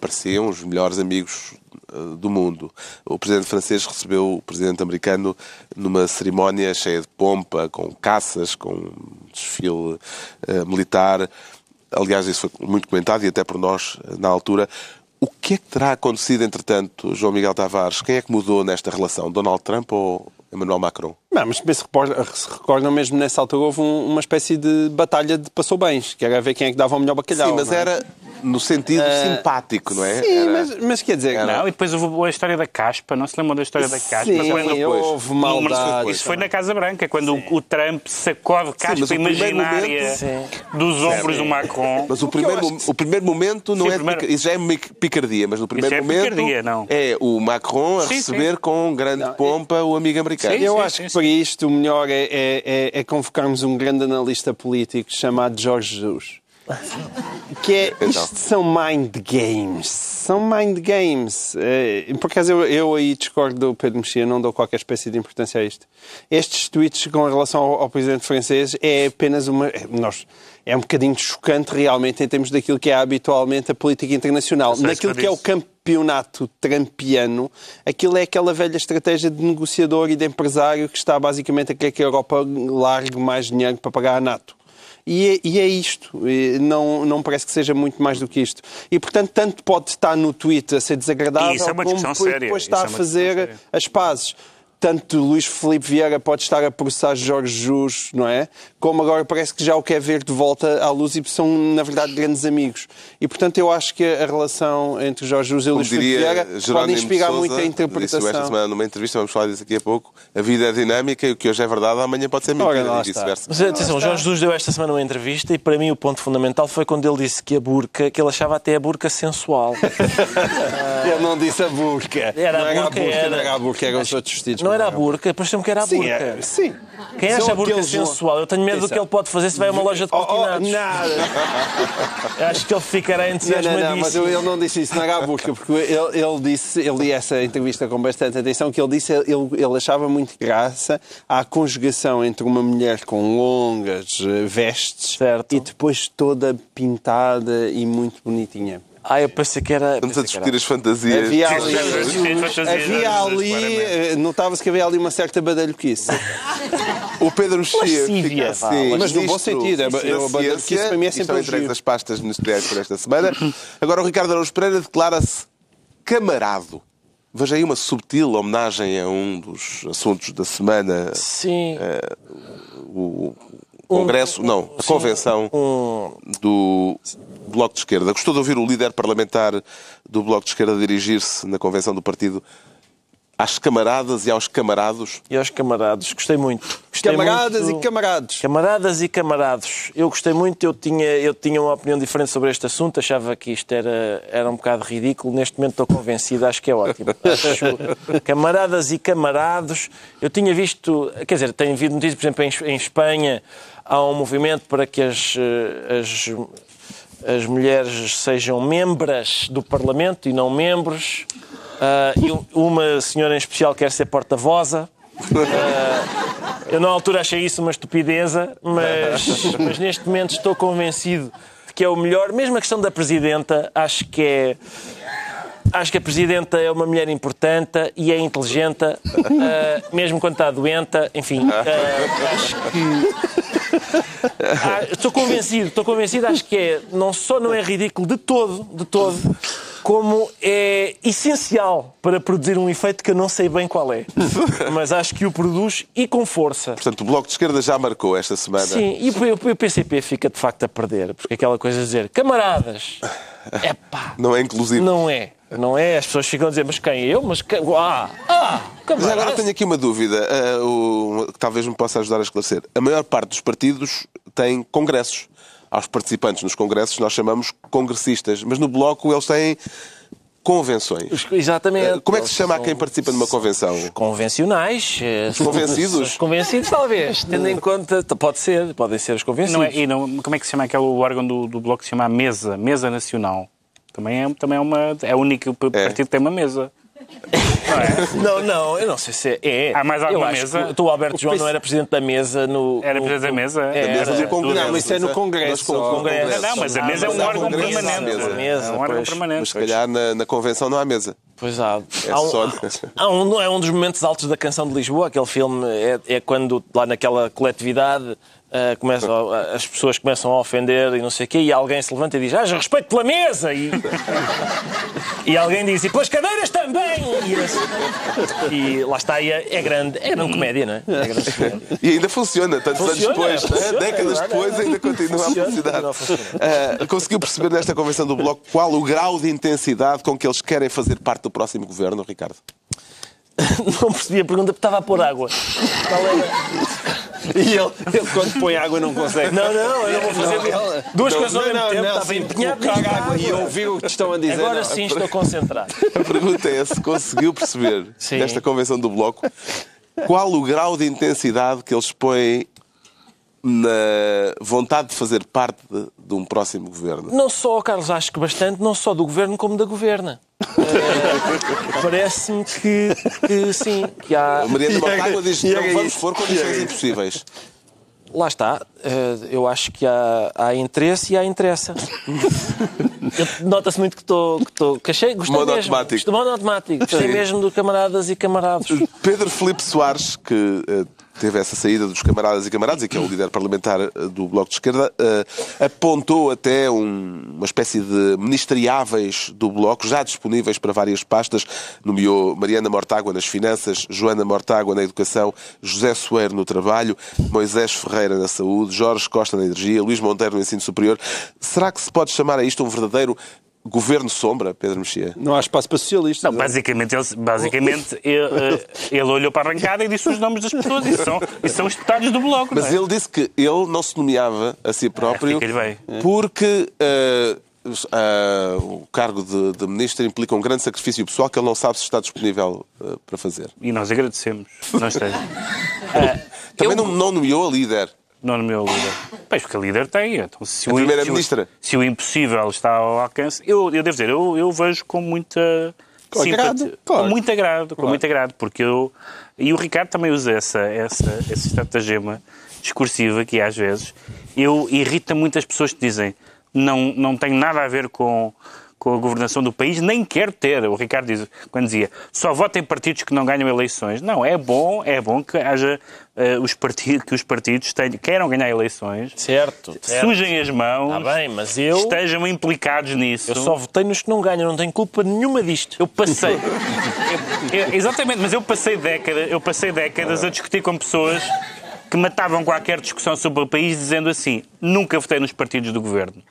pareciam os melhores amigos eh, do mundo. O presidente francês recebeu o presidente americano numa cerimónia cheia de pompa, com caças, com desfile eh, militar. Aliás, isso foi muito comentado e até por nós eh, na altura. O que é que terá acontecido, entretanto, João Miguel Tavares? Quem é que mudou nesta relação? Donald Trump ou Emmanuel Macron? Não, mas se recordam mesmo nessa altura houve um- uma espécie de batalha de passou bens, que era ver quem é que dava o melhor bacalhau. Sim, mas é? era no sentido simpático, não é? Sim, Era- mas, mas quer dizer, Não, e depois houve a história da caspa. Não se lembram da história da caspa? Sim, Quando- depois. houve maldade. Isso foi na Casa Branca, quando o, o Trump sacode caspa o primeiro imaginária momento- dos ombros do Macron. Mas o primeiro, acho que- o primeiro momento não Sim, é. primeiro- Isso já é picardia, mas no primeiro é momento picardia, não. é o Macron a Sim, receber sim. com grande pompa o amigo americano. Sim, Eu sim, acho sim, que sim. Para isto o melhor é, é, é- é convocarmos um grande analista político chamado Jorge Jesus. Que é, Então. isto são mind games. São mind games. É, por acaso eu, eu aí discordo do Pedro Mexia, não dou qualquer espécie de importância a isto. Estes tweets com relação ao, ao presidente francês é apenas uma. é- Nós, é um bocadinho chocante realmente em termos daquilo que é habitualmente a política internacional. Naquilo que é o disso. Campeonato trampiano, aquilo é aquela velha estratégia de negociador e de empresário que está basicamente a querer que a Europa largue mais dinheiro para pagar a NATO. E é, e é isto. E Não, não parece que seja muito mais do que isto. E, portanto, tanto pode estar no tweet a ser desagradável, Isso é uma como séria. depois está Isso é a fazer as pazes. Tanto Luís Felipe Vieira pode estar a processar Jorge Jus, não é? Como agora parece que já o quer ver de volta à luz e são, na verdade, grandes amigos. E, portanto, eu acho que a relação entre Jorge Jus e Luís Felipe Vieira pode inspirar Sousa, muito a disse esta interpretação. semana numa entrevista, vamos falar disso daqui a pouco. A vida é dinâmica e o que hoje é verdade, amanhã pode ser mentira e vice-versa. Mas atenção, o Jorge Jesus deu esta semana uma entrevista e para mim o ponto fundamental foi quando ele disse que a burca, que ele achava até a burca sensual. Ele não disse a burca. Era não a burca, burca, era. não era a burca, eram os outros vestidos. Não era a burca, pareceu-me que era a Sim, burca. é, sim. Quem acha a burca aqueles- sensual? Eu tenho medo do que ele pode fazer se vai a uma loja de Oh, oh, cortinados. nada. Acho que ele ficará Não, não, entusiasmadíssimo. não, mas ele não disse isso, não era a burca, porque ele, ele disse, eu li essa entrevista com bastante atenção, que ele disse ele, ele achava muito graça à conjugação entre uma mulher com longas eh, vestes Certo. e depois toda pintada e muito bonitinha. Ah, eu pensei que era... Estamos a discutir as fantasias. Havia ali, havia ali eh, notava-se que havia ali uma certa badalhoquice. O Pedro Mexia fica assim. mas no bom sentido, é- abandono que isso para mim é sempre Estão um entregues as pastas ministeriais por esta semana. Agora o Ricardo Araújo Pereira declara-se camarado. Veja aí uma subtil homenagem a um dos assuntos da semana. Sim. o Congresso, não, a Convenção Um- do Bloco de Esquerda. Gostou de ouvir o líder parlamentar do Bloco de Esquerda dirigir-se na Convenção do Partido às camaradas e aos camarados? E aos camaradas, gostei muito. Gostei Camaradas muito- e camarados. Camaradas e camarados. Eu gostei muito, eu tinha, eu tinha uma opinião diferente sobre este assunto, achava que isto era, era um bocado ridículo. Neste momento estou convencido, acho que é ótimo. Acho, camaradas e camarados. Eu tinha visto, quer dizer, tenho visto notícias, por exemplo, em, em Espanha há um movimento para que as, eh, as, as mulheres sejam membras do Parlamento e não membros. Um- uma senhora em especial quer ser porta-voza. Ah, eu, na altura, achei isso uma estupideza, mas, mas neste momento estou convencido de que é o melhor. Mesmo a questão da Presidenta, acho que é. Acho que a Presidenta é uma mulher importante e é inteligente, ah, mesmo quando está doente. Enfim, acho que. Ah, estou convencido, estou convencido, acho que é, não só não é ridículo de todo, de todo, como é essencial para produzir um efeito que eu não sei bem qual é. Mas acho que o produz e com força. Portanto, o Bloco de Esquerda já marcou esta semana. Sim, e o PCP fica de facto a perder, porque aquela coisa de dizer camaradas, é pá, Não é inclusivo. não é, não é, as pessoas ficam a dizer, mas quem eu? Mas quem? Ah, ah, Mas agora camaradas. tenho aqui uma dúvida, ah, o- que talvez me possa ajudar a esclarecer. A maior parte dos partidos tem congressos. Aos participantes nos congressos nós chamamos congressistas, mas no Bloco eles têm convenções. Os- Exatamente. Ah, Como é que se chama a quem participa numa convenção? Convencionais. eh, convencidos? Os convencidos, talvez. Tendo em conta. Pode ser, podem ser os convencidos. Não é, e não, como é que se chama aquele órgão do, do Bloco que se chama a Mesa, Mesa Nacional? Também é, também é uma. É o único É. partido que tem uma mesa. Não, não, eu não sei se é. é. Há mais alguma mesa? que Tu, Alberto João, não era presidente da mesa no. Era no- presidente da mesa? É, Da mesa do. Congresso. Não, isso é no Congresso. Só. Congresso. Não, mas a mesa é mas um órgão congresso, há permanente. mesa. Mesa, É um órgão pois. permanente. Mas se calhar na, na convenção não há mesa. Pois há. É há, um, só- há um, é um dos momentos altos da canção de Lisboa. Aquele filme é, é quando, lá naquela coletividade, ah, começam a- as pessoas começam a ofender e não sei o quê, e alguém se levanta e diz: Haja respeito pela mesa! E, e alguém diz: E pelas cadeiras também! E, esse- e lá está, e é, é grande, é grande comédia, não é? É grande comédia. E ainda funciona, tantos Funciona, anos depois, funciona, né? décadas é depois, é ainda continua Funciona, a funcionar. Ah, conseguiu perceber nesta convenção do Bloco qual o grau de intensidade com que eles querem fazer parte do próximo governo, Ricardo? Não percebi a pergunta porque estava a pôr água. Qual era? E ele, ele, quando põe água, não consegue. Não, não, eu não vou fazer duas coisas ao não, mesmo não, tempo. não, Estava empenhado colocar nisto. água e ouvir o que te estão a dizer. Agora não. sim estou concentrado. A pergunta é se conseguiu perceber Sim. nesta convenção do Bloco qual o grau de intensidade que eles põem na vontade de fazer parte de, de um próximo governo. Não só, Carlos, acho que bastante, não só do governo como da governa. Eh, Parece-me que, que sim, que há. A Mariana Mortágua diz que e não vamos pôr condições impossíveis. Lá está. Eh, Eu acho que há, há interesse e há interessa. Nota-se muito que estou. Que estou que achei, gostei Modo mesmo. automático. Gostei- modo automático. Gostei Sim. mesmo do camaradas e camarados. Pedro Filipe Soares, que eh, teve essa saída dos camaradas e camaradas, e que é o líder parlamentar eh, do Bloco de Esquerda, uh, apontou até um, uma espécie de ministeriáveis do Bloco, já disponíveis para várias pastas, nomeou Mariana Mortágua nas finanças, Joana Mortágua na educação, José Soeiro no trabalho, Moisés Ferreira na saúde, Jorge Costa na energia, Luís Monteiro no ensino superior. Será que se pode chamar a isto um verdadeiro governo sombra, Pedro Mexia? Não há espaço para socialistas. Não, basicamente, ele, basicamente ele, eh, ele olhou para a bancada e disse os nomes das pessoas e são, e são os deputados do Bloco. Mas é? ele disse que ele não se nomeava a si próprio Ah, porque uh, uh, o cargo de, de ministro implica um grande sacrifício pessoal que ele não sabe se está disponível uh, para fazer. E nós agradecemos. Não esteja. Também eu- não, não nomeou a líder. Não no meu líder. Pois, porque líder tem. Então, se A o- primeira-ministra. Se, o- se o impossível está ao alcance, eu, eu devo dizer, eu, eu vejo com muita Com agrado, claro. Com muito agrado, com muito agrado, porque eu. E o Ricardo também usa essa, essa, essa estratagema discursiva que às vezes eu irrita muitas pessoas que dizem não, não tem nada a ver com, com a governação do país, nem quero ter. O Ricardo diz, quando dizia só vota em partidos que não ganham eleições. Não, é bom, é bom que haja eh, os partidos, que os partidos tenham, queiram ganhar eleições, Certo, certo. sujem as mãos, Está bem, mas eu, estejam implicados nisso. eu só votei nos que não ganham, não tenho culpa nenhuma disto. Eu passei. Eu- eu- exatamente, mas eu passei, década, eu passei décadas a discutir com pessoas que matavam qualquer discussão sobre o país dizendo assim: nunca votei nos partidos do governo.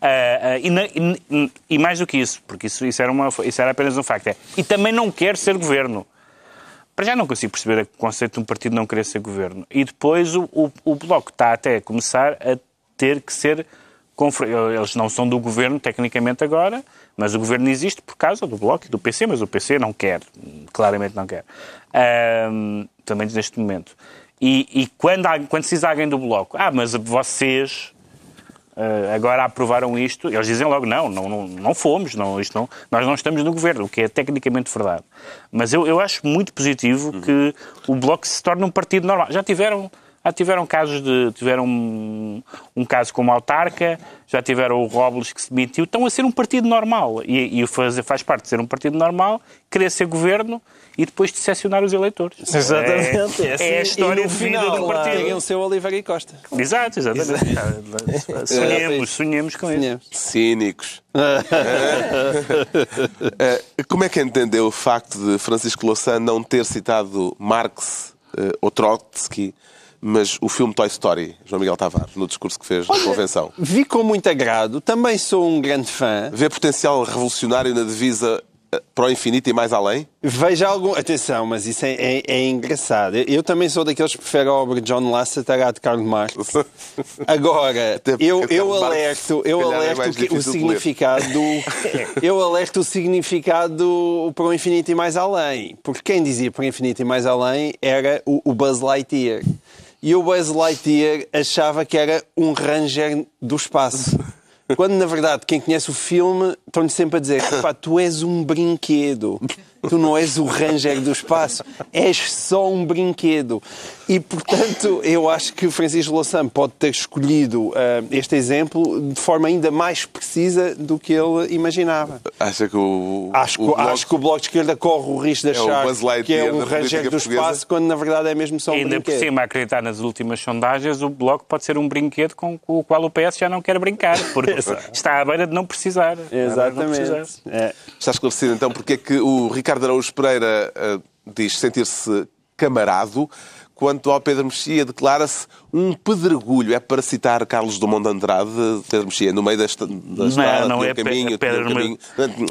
Ah, ah, e, na- e- e mais do que isso, porque isso, isso, era uma, isso era apenas um facto, é, e também não quero ser governo. Para já não consigo perceber o conceito de um partido não querer ser governo. E depois o, o, o Bloco está até a começar a ter que ser. Eles não são do governo, tecnicamente, agora, mas o governo existe por causa do Bloco e do PC, mas o PC não quer. Claramente não quer. Também neste momento. E, e quando, quando se diz alguém do Bloco, ah, mas vocês agora aprovaram isto, eles dizem logo não, não, não, não fomos, não, isto não, nós não estamos no governo, o que é tecnicamente verdade. Mas eu, eu acho muito positivo que o Bloco se torne um partido normal. Já tiveram, já tiveram casos de. tiveram um, um caso como autarca, já tiveram o Robles que se demitiu, estão a ser um partido normal. E, e o fazer faz parte de ser um partido normal, querer ser governo e depois decepcionar os eleitores. Exatamente, é É, assim. é a história no de vida final, do partido. Peguem o seu Oliveira e Costa. Exato, exatamente. sonhemos, sonhemos com isso. Sonhemos. Cínicos. Eh, Como é que entendeu o facto de Francisco Louçã não ter citado Marx eh, ou Trotsky, mas o filme Toy Story, João Miguel Tavares, no discurso que fez na convenção? Vi com muito agrado, também sou um grande fã. Vê potencial revolucionário na divisa eh, para o infinito e mais além? Veja algum. Atenção, mas isso é, é- é engraçado. Eu, eu também sou daqueles que prefere a obra de John Lasseter à de Karl Marx. Agora, eu, eu alerto, eu é alerto que- o significado. eu alerto o significado para o infinito e mais além. Porque quem dizia para o infinito e mais além era o, o Buzz Lightyear. E o Buzz Lightyear achava que era um ranger do espaço. Quando, na verdade, quem conhece o filme estão-lhe sempre a dizer "Pá, tu és um brinquedo. Tu não és o ranger do espaço. És só um brinquedo. E, portanto, eu acho que Francisco Louçã pode ter escolhido ah, este exemplo de forma ainda mais precisa do que ele imaginava. Acha que o. Acho, o que- Bloco- acho que o Bloco de Esquerda corre o risco de É o achar Buzz que é um ranger do portuguesa. espaço, quando na verdade é mesmo só um Ainda por brinquedo. cima, a acreditar nas últimas sondagens, o Bloco pode ser um brinquedo com o qual o PS já não quer brincar, porque está à beira de não precisar. Está à beira de não precisar. Exatamente. É. Está esclarecido então porque é que o Ricardo Araújo Pereira eh, diz sentir-se camarado, quanto ao Pedro Mexia declara-se um pedregulho. É para citar Carlos Dumont de Andrade, Pedro Mexia, no meio da, estrada, não tinha é caminho, pe- pedra um no caminho,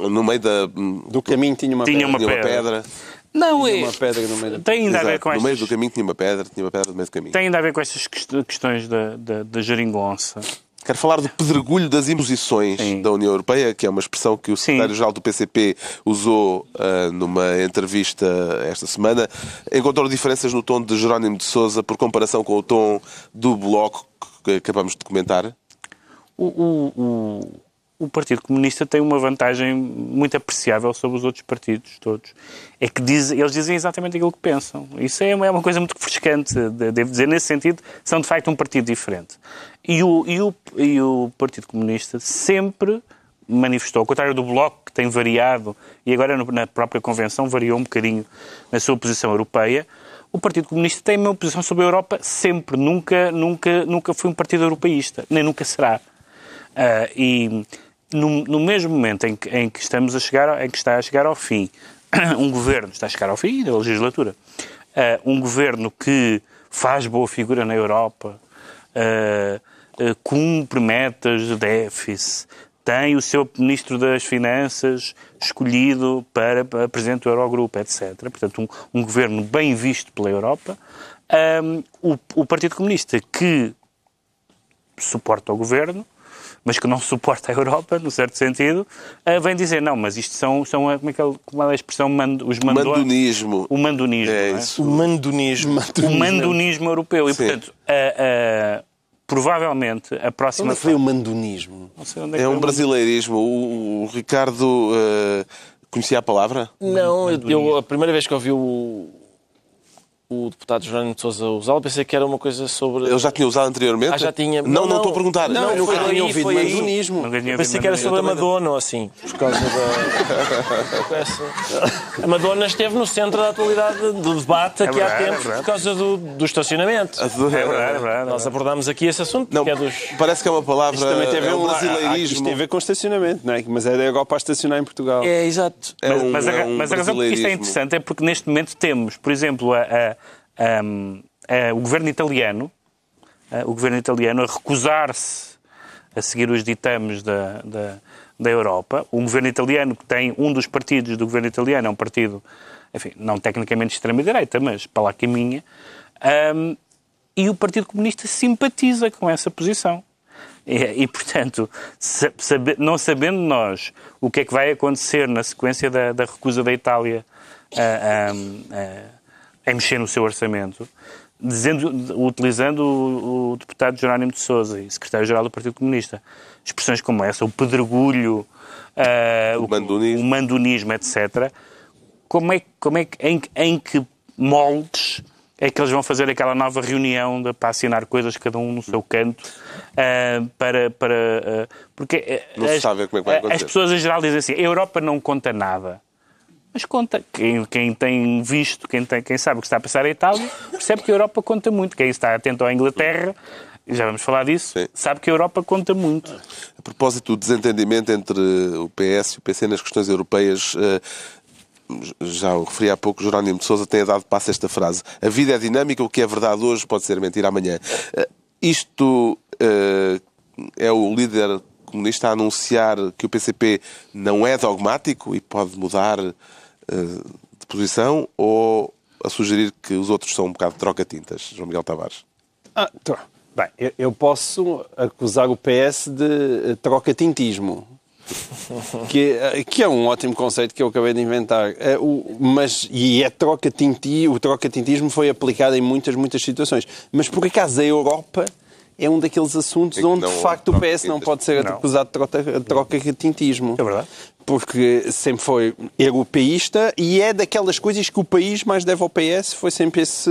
no meio da, Do caminho tinha uma Tinha pedra. uma tinha uma pedra. pedra. Não, Tinha é. uma pedra no meio da Tem ainda a ver Exato. com No meio estas, do caminho tinha uma pedra, tinha uma pedra no meio do caminho. tem ainda a ver com estas quest- questões da, da, da geringonça. Quero falar do pedregulho das imposições Sim. da União Europeia, que é uma expressão que o secretário-geral do PCP usou ah, numa entrevista esta semana. Encontrou diferenças no tom de Jerónimo de Sousa por comparação com o tom do Bloco que acabamos de comentar? O, o, o, o Partido Comunista tem uma vantagem muito apreciável sobre os outros partidos todos. É que diz, eles dizem exatamente aquilo que pensam. Isso é uma, é uma coisa muito refrescante, de- devo dizer. Nesse sentido, são de facto um partido diferente. E o, e o, e o Partido Comunista sempre manifestou, ao contrário do Bloco, que tem variado, e agora na própria Convenção variou um bocadinho na sua posição europeia, o Partido Comunista tem a mesma posição sobre a Europa sempre. Nunca, nunca, nunca foi um partido europeísta, nem nunca será. Uh, e no, no, mesmo momento em que, em que, estamos a chegar, em que está a chegar ao fim, um governo está a chegar ao fim da legislatura, uh, um governo que faz boa figura na Europa, uh, cumpre metas de déficit, tem o seu Ministro das Finanças escolhido para, para Presidente do Eurogrupo, etc. Portanto, um, um governo bem visto pela Europa. Um, o, o, Partido Comunista que suporta o governo, mas que não suporta a Europa, no certo sentido, uh, vem dizer, não, mas isto são, são como, é que é, como é a expressão, mando, os mandones... Mandonismo. O mandonismo, é, é? isso. O mandonismo. mandonismo. O mandonismo europeu. E, Sim. portanto, uh, uh, provavelmente a próxima. Onde foi o mandonismo? É, é um brasileirismo. O, o Ricardo uh, conhecia a palavra? Não, eu, a primeira vez que ouvi o, o deputado Jerónimo de Sousa usá-lo, pensei que era uma coisa sobre... Ele já tinha usado anteriormente? Ah, já tinha... Não, não, não estou a perguntar. Não, não nunca tinha ouvido mandonismo. Pensei que era sobre a Madonna ou assim, por causa da... a Madonna esteve no centro da atualidade do debate aqui é verdade, há tempos é por causa do, do estacionamento. É verdade, é verdade. Nós abordámos aqui esse assunto, não, é dos... Parece que é uma palavra... Isto também tem a ver, é um brasileirismo. isto tem a ver com estacionamento, não é? Mas é da Europa a estacionar em Portugal. É, exato. É mas, um, mas, a, é um mas a razão porque isto é interessante é porque neste momento temos, por exemplo, a, a uh, o governo italiano, uh, o governo italiano a recusar-se a seguir os ditames da, da, da Europa. O governo italiano, que tem um dos partidos do governo italiano, é um partido, enfim, não tecnicamente extrema-direita, mas para lá caminha, um, e o Partido Comunista simpatiza com essa posição. E, e, portanto, não sabendo nós o que é que vai acontecer na sequência da, da recusa da Itália a, a, a, mexer no seu orçamento, dizendo, utilizando o, o deputado Jerónimo de Sousa e secretário-geral do Partido Comunista, expressões como essa, o pedregulho, uh, o, mandonismo. o, mandonismo. etc., como é, como é que, em, em que moldes é que eles vão fazer aquela nova reunião de, para assinar coisas, cada um no seu canto, uh, para... para uh, porque Não as, sabe como é que vai acontecer. as pessoas em geral dizem assim, a Europa não conta nada. Mas conta. Quem, quem tem visto, quem, tem, quem sabe o que está a passar a Itália, percebe que a Europa conta muito. Quem está atento à Inglaterra, já vamos falar disso, Sim. sabe que a Europa conta muito. A propósito do desentendimento entre o PS e o PC nas questões europeias, eh, já o referi há pouco, Jerónimo de Sousa tem dado passo a esta frase. A vida é dinâmica, o que é verdade hoje pode ser mentira amanhã. Eh, isto eh, é o líder comunista a anunciar que o PCP não é dogmático e pode mudar de posição ou a sugerir que os outros são um bocado troca-tintas, João Miguel Tavares? Ah, Bem, eu posso acusar o PS de eh, troca-tintismo. que, eh, que é um ótimo conceito que eu acabei de inventar. É, o, mas, e é troca-tinti, o troca-tintismo foi aplicado em muitas, muitas situações. Mas por acaso a Europa é um daqueles assuntos onde, de facto, o PS não pode ser acusado de troca-tintismo. É verdade porque sempre foi europeísta e é daquelas coisas que o país mais deve ao PS, foi sempre esse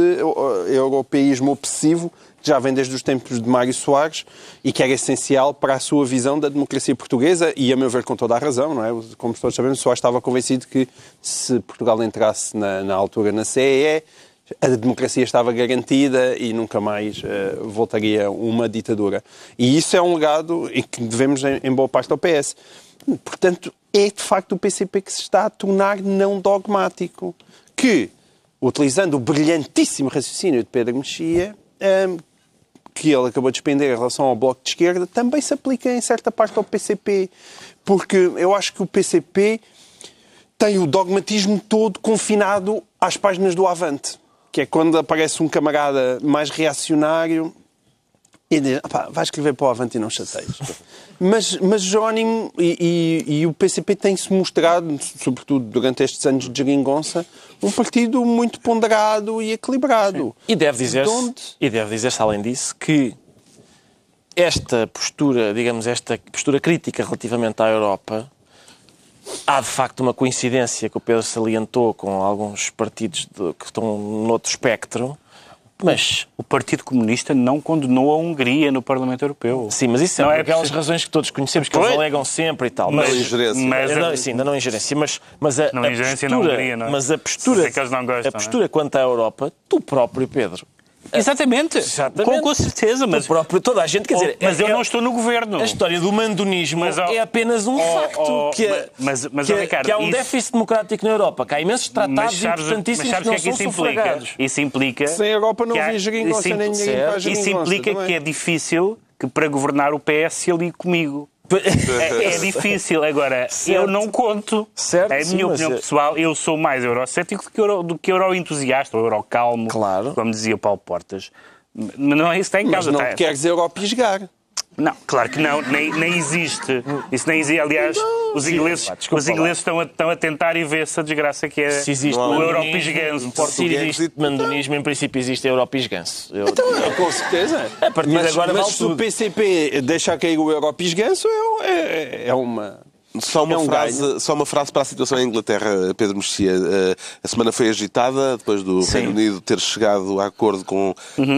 europeísmo obsessivo que já vem desde os tempos de Mário Soares e que era essencial para a sua visão da democracia portuguesa e, a meu ver, com toda a razão, não é? Como todos sabemos, Soares estava convencido que se Portugal entrasse na, na altura na CEE, a democracia estava garantida e nunca mais uh, voltaria uma ditadura. E isso é um legado que devemos em, em boa parte ao PS. Portanto, é de facto o PCP que se está a tornar não dogmático. Que, utilizando o brilhantíssimo raciocínio de Pedro Mexia, um, que ele acabou de despender em relação ao Bloco de Esquerda, também se aplica em certa parte ao PCP. Porque eu acho que o PCP tem o dogmatismo todo confinado às páginas do Avante. Que é quando aparece um camarada mais reacionário e diz, vai escrever para o Avante e não chateias. Mas, mas Jerónimo e, e, e o PCP têm-se mostrado, sobretudo durante estes anos de geringonça, um partido muito ponderado e equilibrado. Sim. E deve dizer-se, onde... e deve dizer-se além disso, que esta postura, digamos, esta postura crítica relativamente à Europa, há de facto uma coincidência que o Pedro salientou com alguns partidos de, que estão noutro espectro, Mas, O Partido Comunista não condenou a Hungria no Parlamento Europeu. sim, mas isso é Não é aquelas razões que todos conhecemos, que Pois. eles alegam sempre e tal. Não Mas, ingerência. mas- É, não, sim, ainda não ingerência, mas, mas a, Não a ingerência na postura, Hungria, não é? mas a postura, que eles não gostam, a postura quanto à Europa, tu próprio, Pedro, Exatamente. Exatamente. Com, com certeza, mas, tu próprio, toda a gente, quer dizer, mas é- eu é- não estou no governo. A história do mandonismo Mas, ó, é apenas um ó, facto. ó, que, é- mas- mas, que, é- Ricardo, que há um isso- déficit democrático na Europa, que há imensos tratados Mas sabes, mas importantíssimos sabes que o não que é que são isso implica? Isso implica. Sem a Europa não que havia geringonça nem ninguém Isso implica também. que é difícil que para governar o PS ali comigo. É, é difícil. Agora, Certo. eu não conto. Certo, é a sim, minha mas opinião é- pessoal. Eu sou mais eurocético do que, euro, do que euroentusiasta, ou eurocalmo, Claro. como dizia o Paulo Portas. Mas não é isso que está em Mas causa. não está- queres europisgar. Não, claro que não, nem, nem existe. Isso nem existe. Aliás, os ingleses, desculpa os ingleses estão, a, estão a tentar e ver essa desgraça que é Se existe o mandonismo, europisganço. Se existe mandonismo, em princípio existe europisganço. Eu- Com certeza. A partir de mas, agora mas vale se o tudo. PCP deixar cair o europisganço, é, é, é uma... Só uma, É um frase, só uma frase para a situação em Inglaterra, Pedro Mexia. Eh, A semana foi agitada depois do Reino Unido ter chegado a acordo com,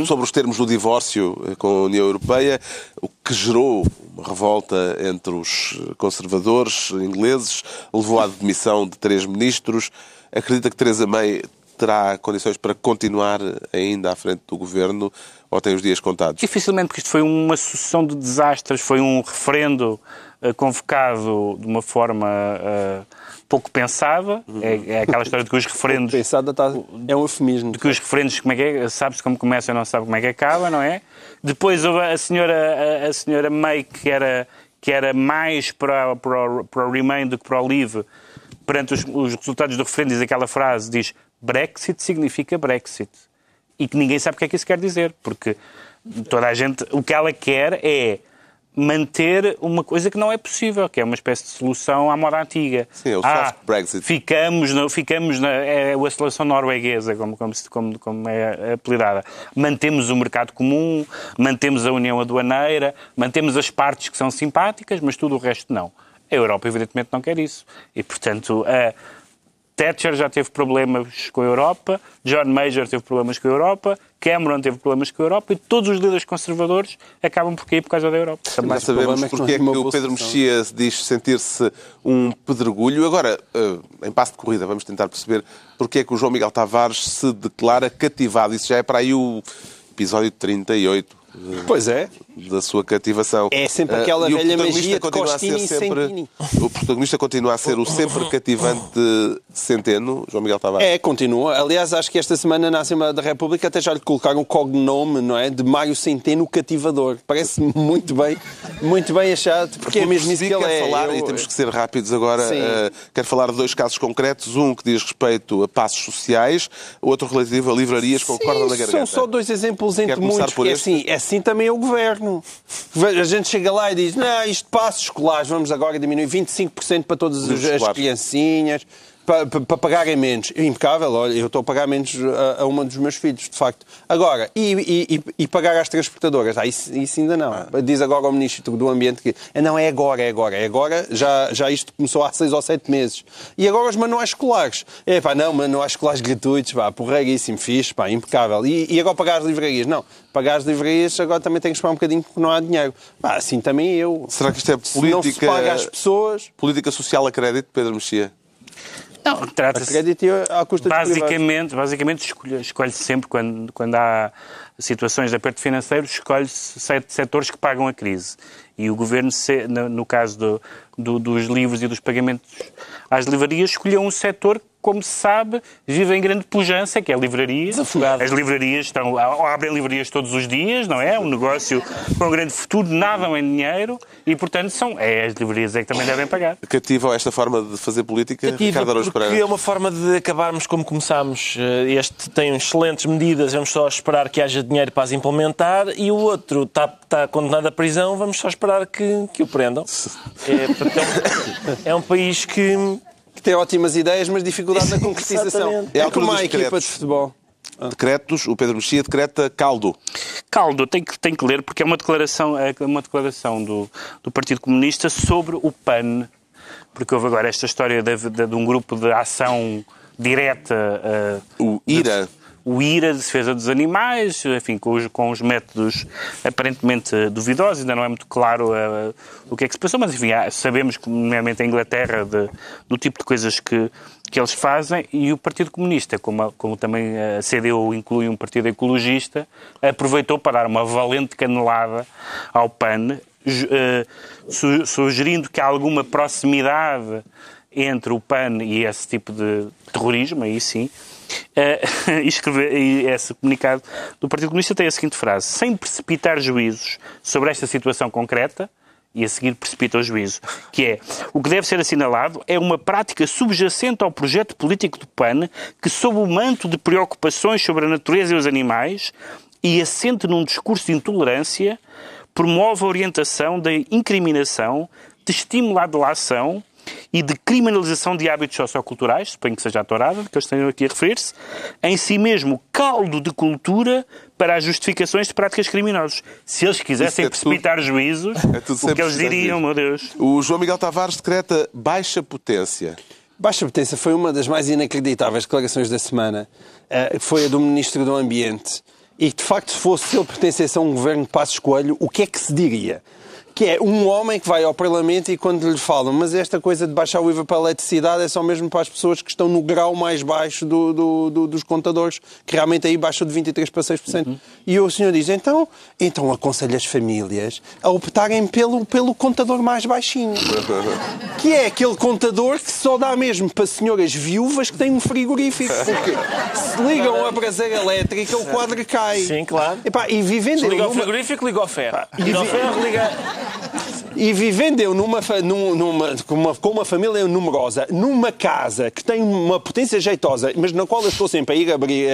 sobre os termos do divórcio eh, com a União Europeia, o que gerou uma revolta entre os conservadores ingleses, levou à demissão de três ministros. Acredita que Theresa May terá condições para continuar ainda à frente do governo ou tem os dias contados? Dificilmente, porque isto foi uma sucessão de desastres, foi um referendo eh, convocado de uma forma eh, pouco pensada. É, é aquela história de que os referendos Pensada tá, é um eufemismo. de que os referendos, como é que é? Sabe-se como começa e não sabe como é que acaba, não é? Depois houve a senhora, a, a senhora May, que era, que era mais para, para, o- para o Remain do que para o Leave, perante os, os resultados do referendo, diz aquela frase, diz Brexit significa Brexit. E que ninguém sabe o que é que isso quer dizer, porque toda a gente, o que ela quer é manter uma coisa que não é possível, que é uma espécie de solução à moda antiga. Sim, é o Ah, soft Brexit. Ficamos, na, ficamos na, é a seleção norueguesa, como, como, como, como é apelidada. Mantemos o mercado comum, mantemos a união aduaneira, mantemos as partes que são simpáticas, mas tudo o resto não. A Europa, evidentemente, não quer isso. E, portanto, a Thatcher já teve problemas com a Europa, John Major teve problemas com a Europa, Cameron teve problemas com a Europa e todos os líderes conservadores acabam por cair por causa da Europa. Já mais sabemos é que porque é que o Pedro. Mexia diz sentir-se um pedregulho. Agora, eh, em passo de corrida, vamos tentar perceber porque é que o João Miguel Tavares se declara cativado. Isso já é para aí o episódio 38 eh, Pois é. Da sua cativação. É sempre Eh, aquela o velha protagonista magia de continua a Costini ser e sempre Sentini. O protagonista continua a ser o sempre cativante Centeno, João Miguel Tavares. É, continua. Aliás, acho que esta semana na Assembleia da República até já lhe colocaram o cognome, não é? De Mário Centeno Cativador. Parece muito bem, muito bem achado, porque é mesmo isso que ele quer é. falar, Eu- e temos que ser rápidos agora, Sim. eh, quero falar de dois casos concretos, um que diz respeito a passos sociais, outro relativo a livrarias com corda na Sim, garganta. São só dois exemplos entre muitos, por porque este? assim, assim também é o governo. A gente chega lá e diz: não, isto passos escolares, vamos agora diminuir 25% para todas as, as criancinhas. Para, para, pagarem menos. Impecável, olha, eu estou a pagar menos a, a uma dos meus filhos, de facto. Agora, e, e, e- pagar às transportadoras? Ah, isso, isso ainda não. Diz agora o Ministro do Ambiente que ah, não, é agora, é agora, é agora, já, já isto começou há seis ou sete meses. E agora os manuais escolares. É pá, não, manuais escolares gratuitos, pá, porreguíssimo, fixe, pá, impecável. E, e agora pagar as livrarias? Não, pagar as livrarias agora também tem que esperar um bocadinho porque não há dinheiro. Pá, assim também eu. Será que isto é Se não se política, paga às pessoas, política social a crédito, Pedro Mexia? Não, trata-se... à custa. Basicamente, basicamente escolhe, escolhe sempre, quando, quando há situações de aperto financeiro, escolhe-se set- setores que pagam a crise. E o governo, no caso do- do- dos livros e dos pagamentos às livrarias, escolheu um setor que, como se sabe, vive em grande pujança, que é a livraria. Desafogado. As livrarias estão, abrem livrarias todos os dias, não é? É um negócio com grande futuro, nadam em dinheiro e, portanto, são, é, as livrarias é que também devem pagar. Cativam esta forma de fazer política? Cativa, Ricardo Araújo Pereira. é uma forma de acabarmos como começámos. Eh, Este tem excelentes medidas, vamos só esperar que haja dinheiro para as implementar, e o outro está, está condenado à prisão, vamos só esperar que, que o prendam. É, é um- é um país que. que tem ótimas ideias, mas dificuldade na concretização. É, É como a dos equipa de futebol. Decretos, o Pedro Mexia decreta caldo. Caldo, tem que, tem que ler, porque é uma declaração, é uma declaração do, do Partido Comunista sobre o PAN. Porque houve agora esta história de, de- de um grupo de ação direta. eh, O IRA. O IRA, de defesa dos animais, enfim, com os, com os métodos aparentemente duvidosos, ainda não é muito claro uh, o que é que se passou, mas enfim, há, sabemos que, nomeadamente a Inglaterra, de, do tipo de coisas que, que eles fazem, e o Partido Comunista, como, como também a CDU inclui um partido ecologista, aproveitou para dar uma valente canelada ao PAN, uh, sugerindo que há alguma proximidade entre o PAN e esse tipo de terrorismo, aí sim, uh, e, escrever, esse comunicado do Partido Comunista tem a seguinte frase: sem precipitar juízos sobre esta situação concreta, e a seguir precipita o juízo, que é o que deve ser assinalado é uma prática subjacente ao projeto político do PAN que, sob o manto de preocupações sobre a natureza e os animais e assente num discurso de intolerância, promove a orientação da incriminação, de estímulo à delação e de criminalização de hábitos socioculturais, suponho que seja a tourada, que eles tenham aqui a referir-se, em si mesmo caldo de cultura para as justificações de práticas criminosas. Se eles quisessem é precipitar tudo, juízos, é o que eles diriam, meu Deus. O João Miguel Tavares decreta baixa potência. Baixa potência foi uma das mais inacreditáveis declarações da semana. Uh, foi a do Ministro do Ambiente. E, de facto, se fosse se ele pertencesse a um governo de Passos Coelho, o que é que se diria? Que é um homem que vai ao Parlamento e quando lhe falam, mas esta coisa de baixar o IVA para a eletricidade é só mesmo para as pessoas que estão no grau mais baixo do, do, do, dos contadores, que realmente aí baixou de 23% para 6%. Uhum. E o senhor diz, então, então aconselho as famílias a optarem pelo, pelo contador mais baixinho. que é aquele contador que só dá mesmo para senhoras viúvas que têm um frigorífico. Porque se ligam a braseira elétrica, o quadro cai. Sim, claro. Epá, e vivendo se liga ao frigorífico, liga ao ferro. Liga ao ferro, liga... E vivendo eu numa, numa, com, uma, com uma família numerosa, numa casa que tem uma potência jeitosa, mas na qual eu estou sempre a ir abrir,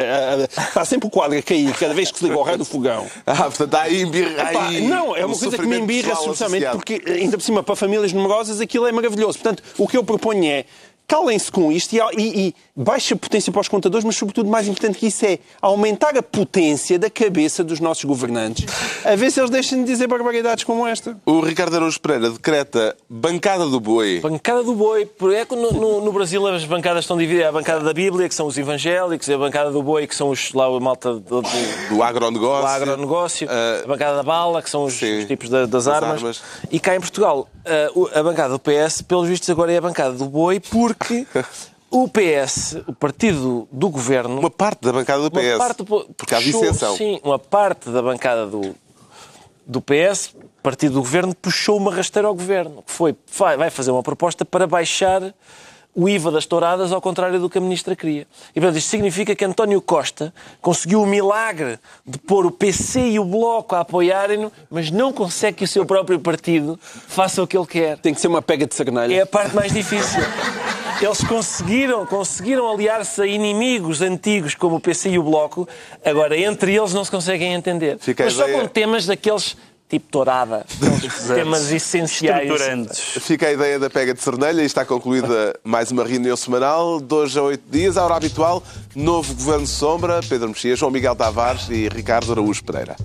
está sempre o quadro a cair cada vez que se liga ao raio do fogão. Ah, portanto, há aí aí Não, é uma coisa que me embirra substancialmente, porque ainda por cima, para famílias numerosas, aquilo é maravilhoso. Portanto, o que eu proponho é calem-se com isto e, e, e baixa potência para os contadores, mas sobretudo mais importante que isso é aumentar a potência da cabeça dos nossos governantes, a ver se eles deixam de dizer barbaridades como esta. O Ricardo Araújo Pereira decreta bancada do boi. Bancada do boi. É que no, no, no, Brasil as bancadas estão divididas. A bancada da Bíblia, que são os evangélicos, e a bancada do boi, que são os, lá a malta do, do, do agronegócio. Do agronegócio. Uh, a bancada da bala, que são os, os tipos da, das, armas. armas. E cá em Portugal, uh, a bancada do PS, pelos vistos, agora é a bancada do boi, porque o PS, o partido do governo. Uma parte da bancada do PS. Parte, porque há dissensão. Sim, uma parte da bancada do, do PS, partido do governo, puxou uma rasteira ao governo. Que foi, vai fazer uma proposta para baixar o IVA das touradas, ao contrário do que a ministra queria. E, portanto, isto significa que António Costa conseguiu o milagre de pôr o PC e o Bloco a apoiarem-no, mas não consegue que o seu próprio partido faça o que ele quer. Tem que ser uma pega de cernelha. É a parte mais difícil. Eles conseguiram, conseguiram aliar-se a inimigos antigos como o PC e o Bloco. Agora, entre eles não se conseguem entender. Fica Mas só com temas daqueles tipo tourada. temas essenciais. Fica a ideia da pega de Cernelha e está concluída mais uma reunião semanal, dois a oito dias, à hora habitual, novo Governo Sombra, Pedro Mexia, João Miguel Tavares e Ricardo Araújo Pereira.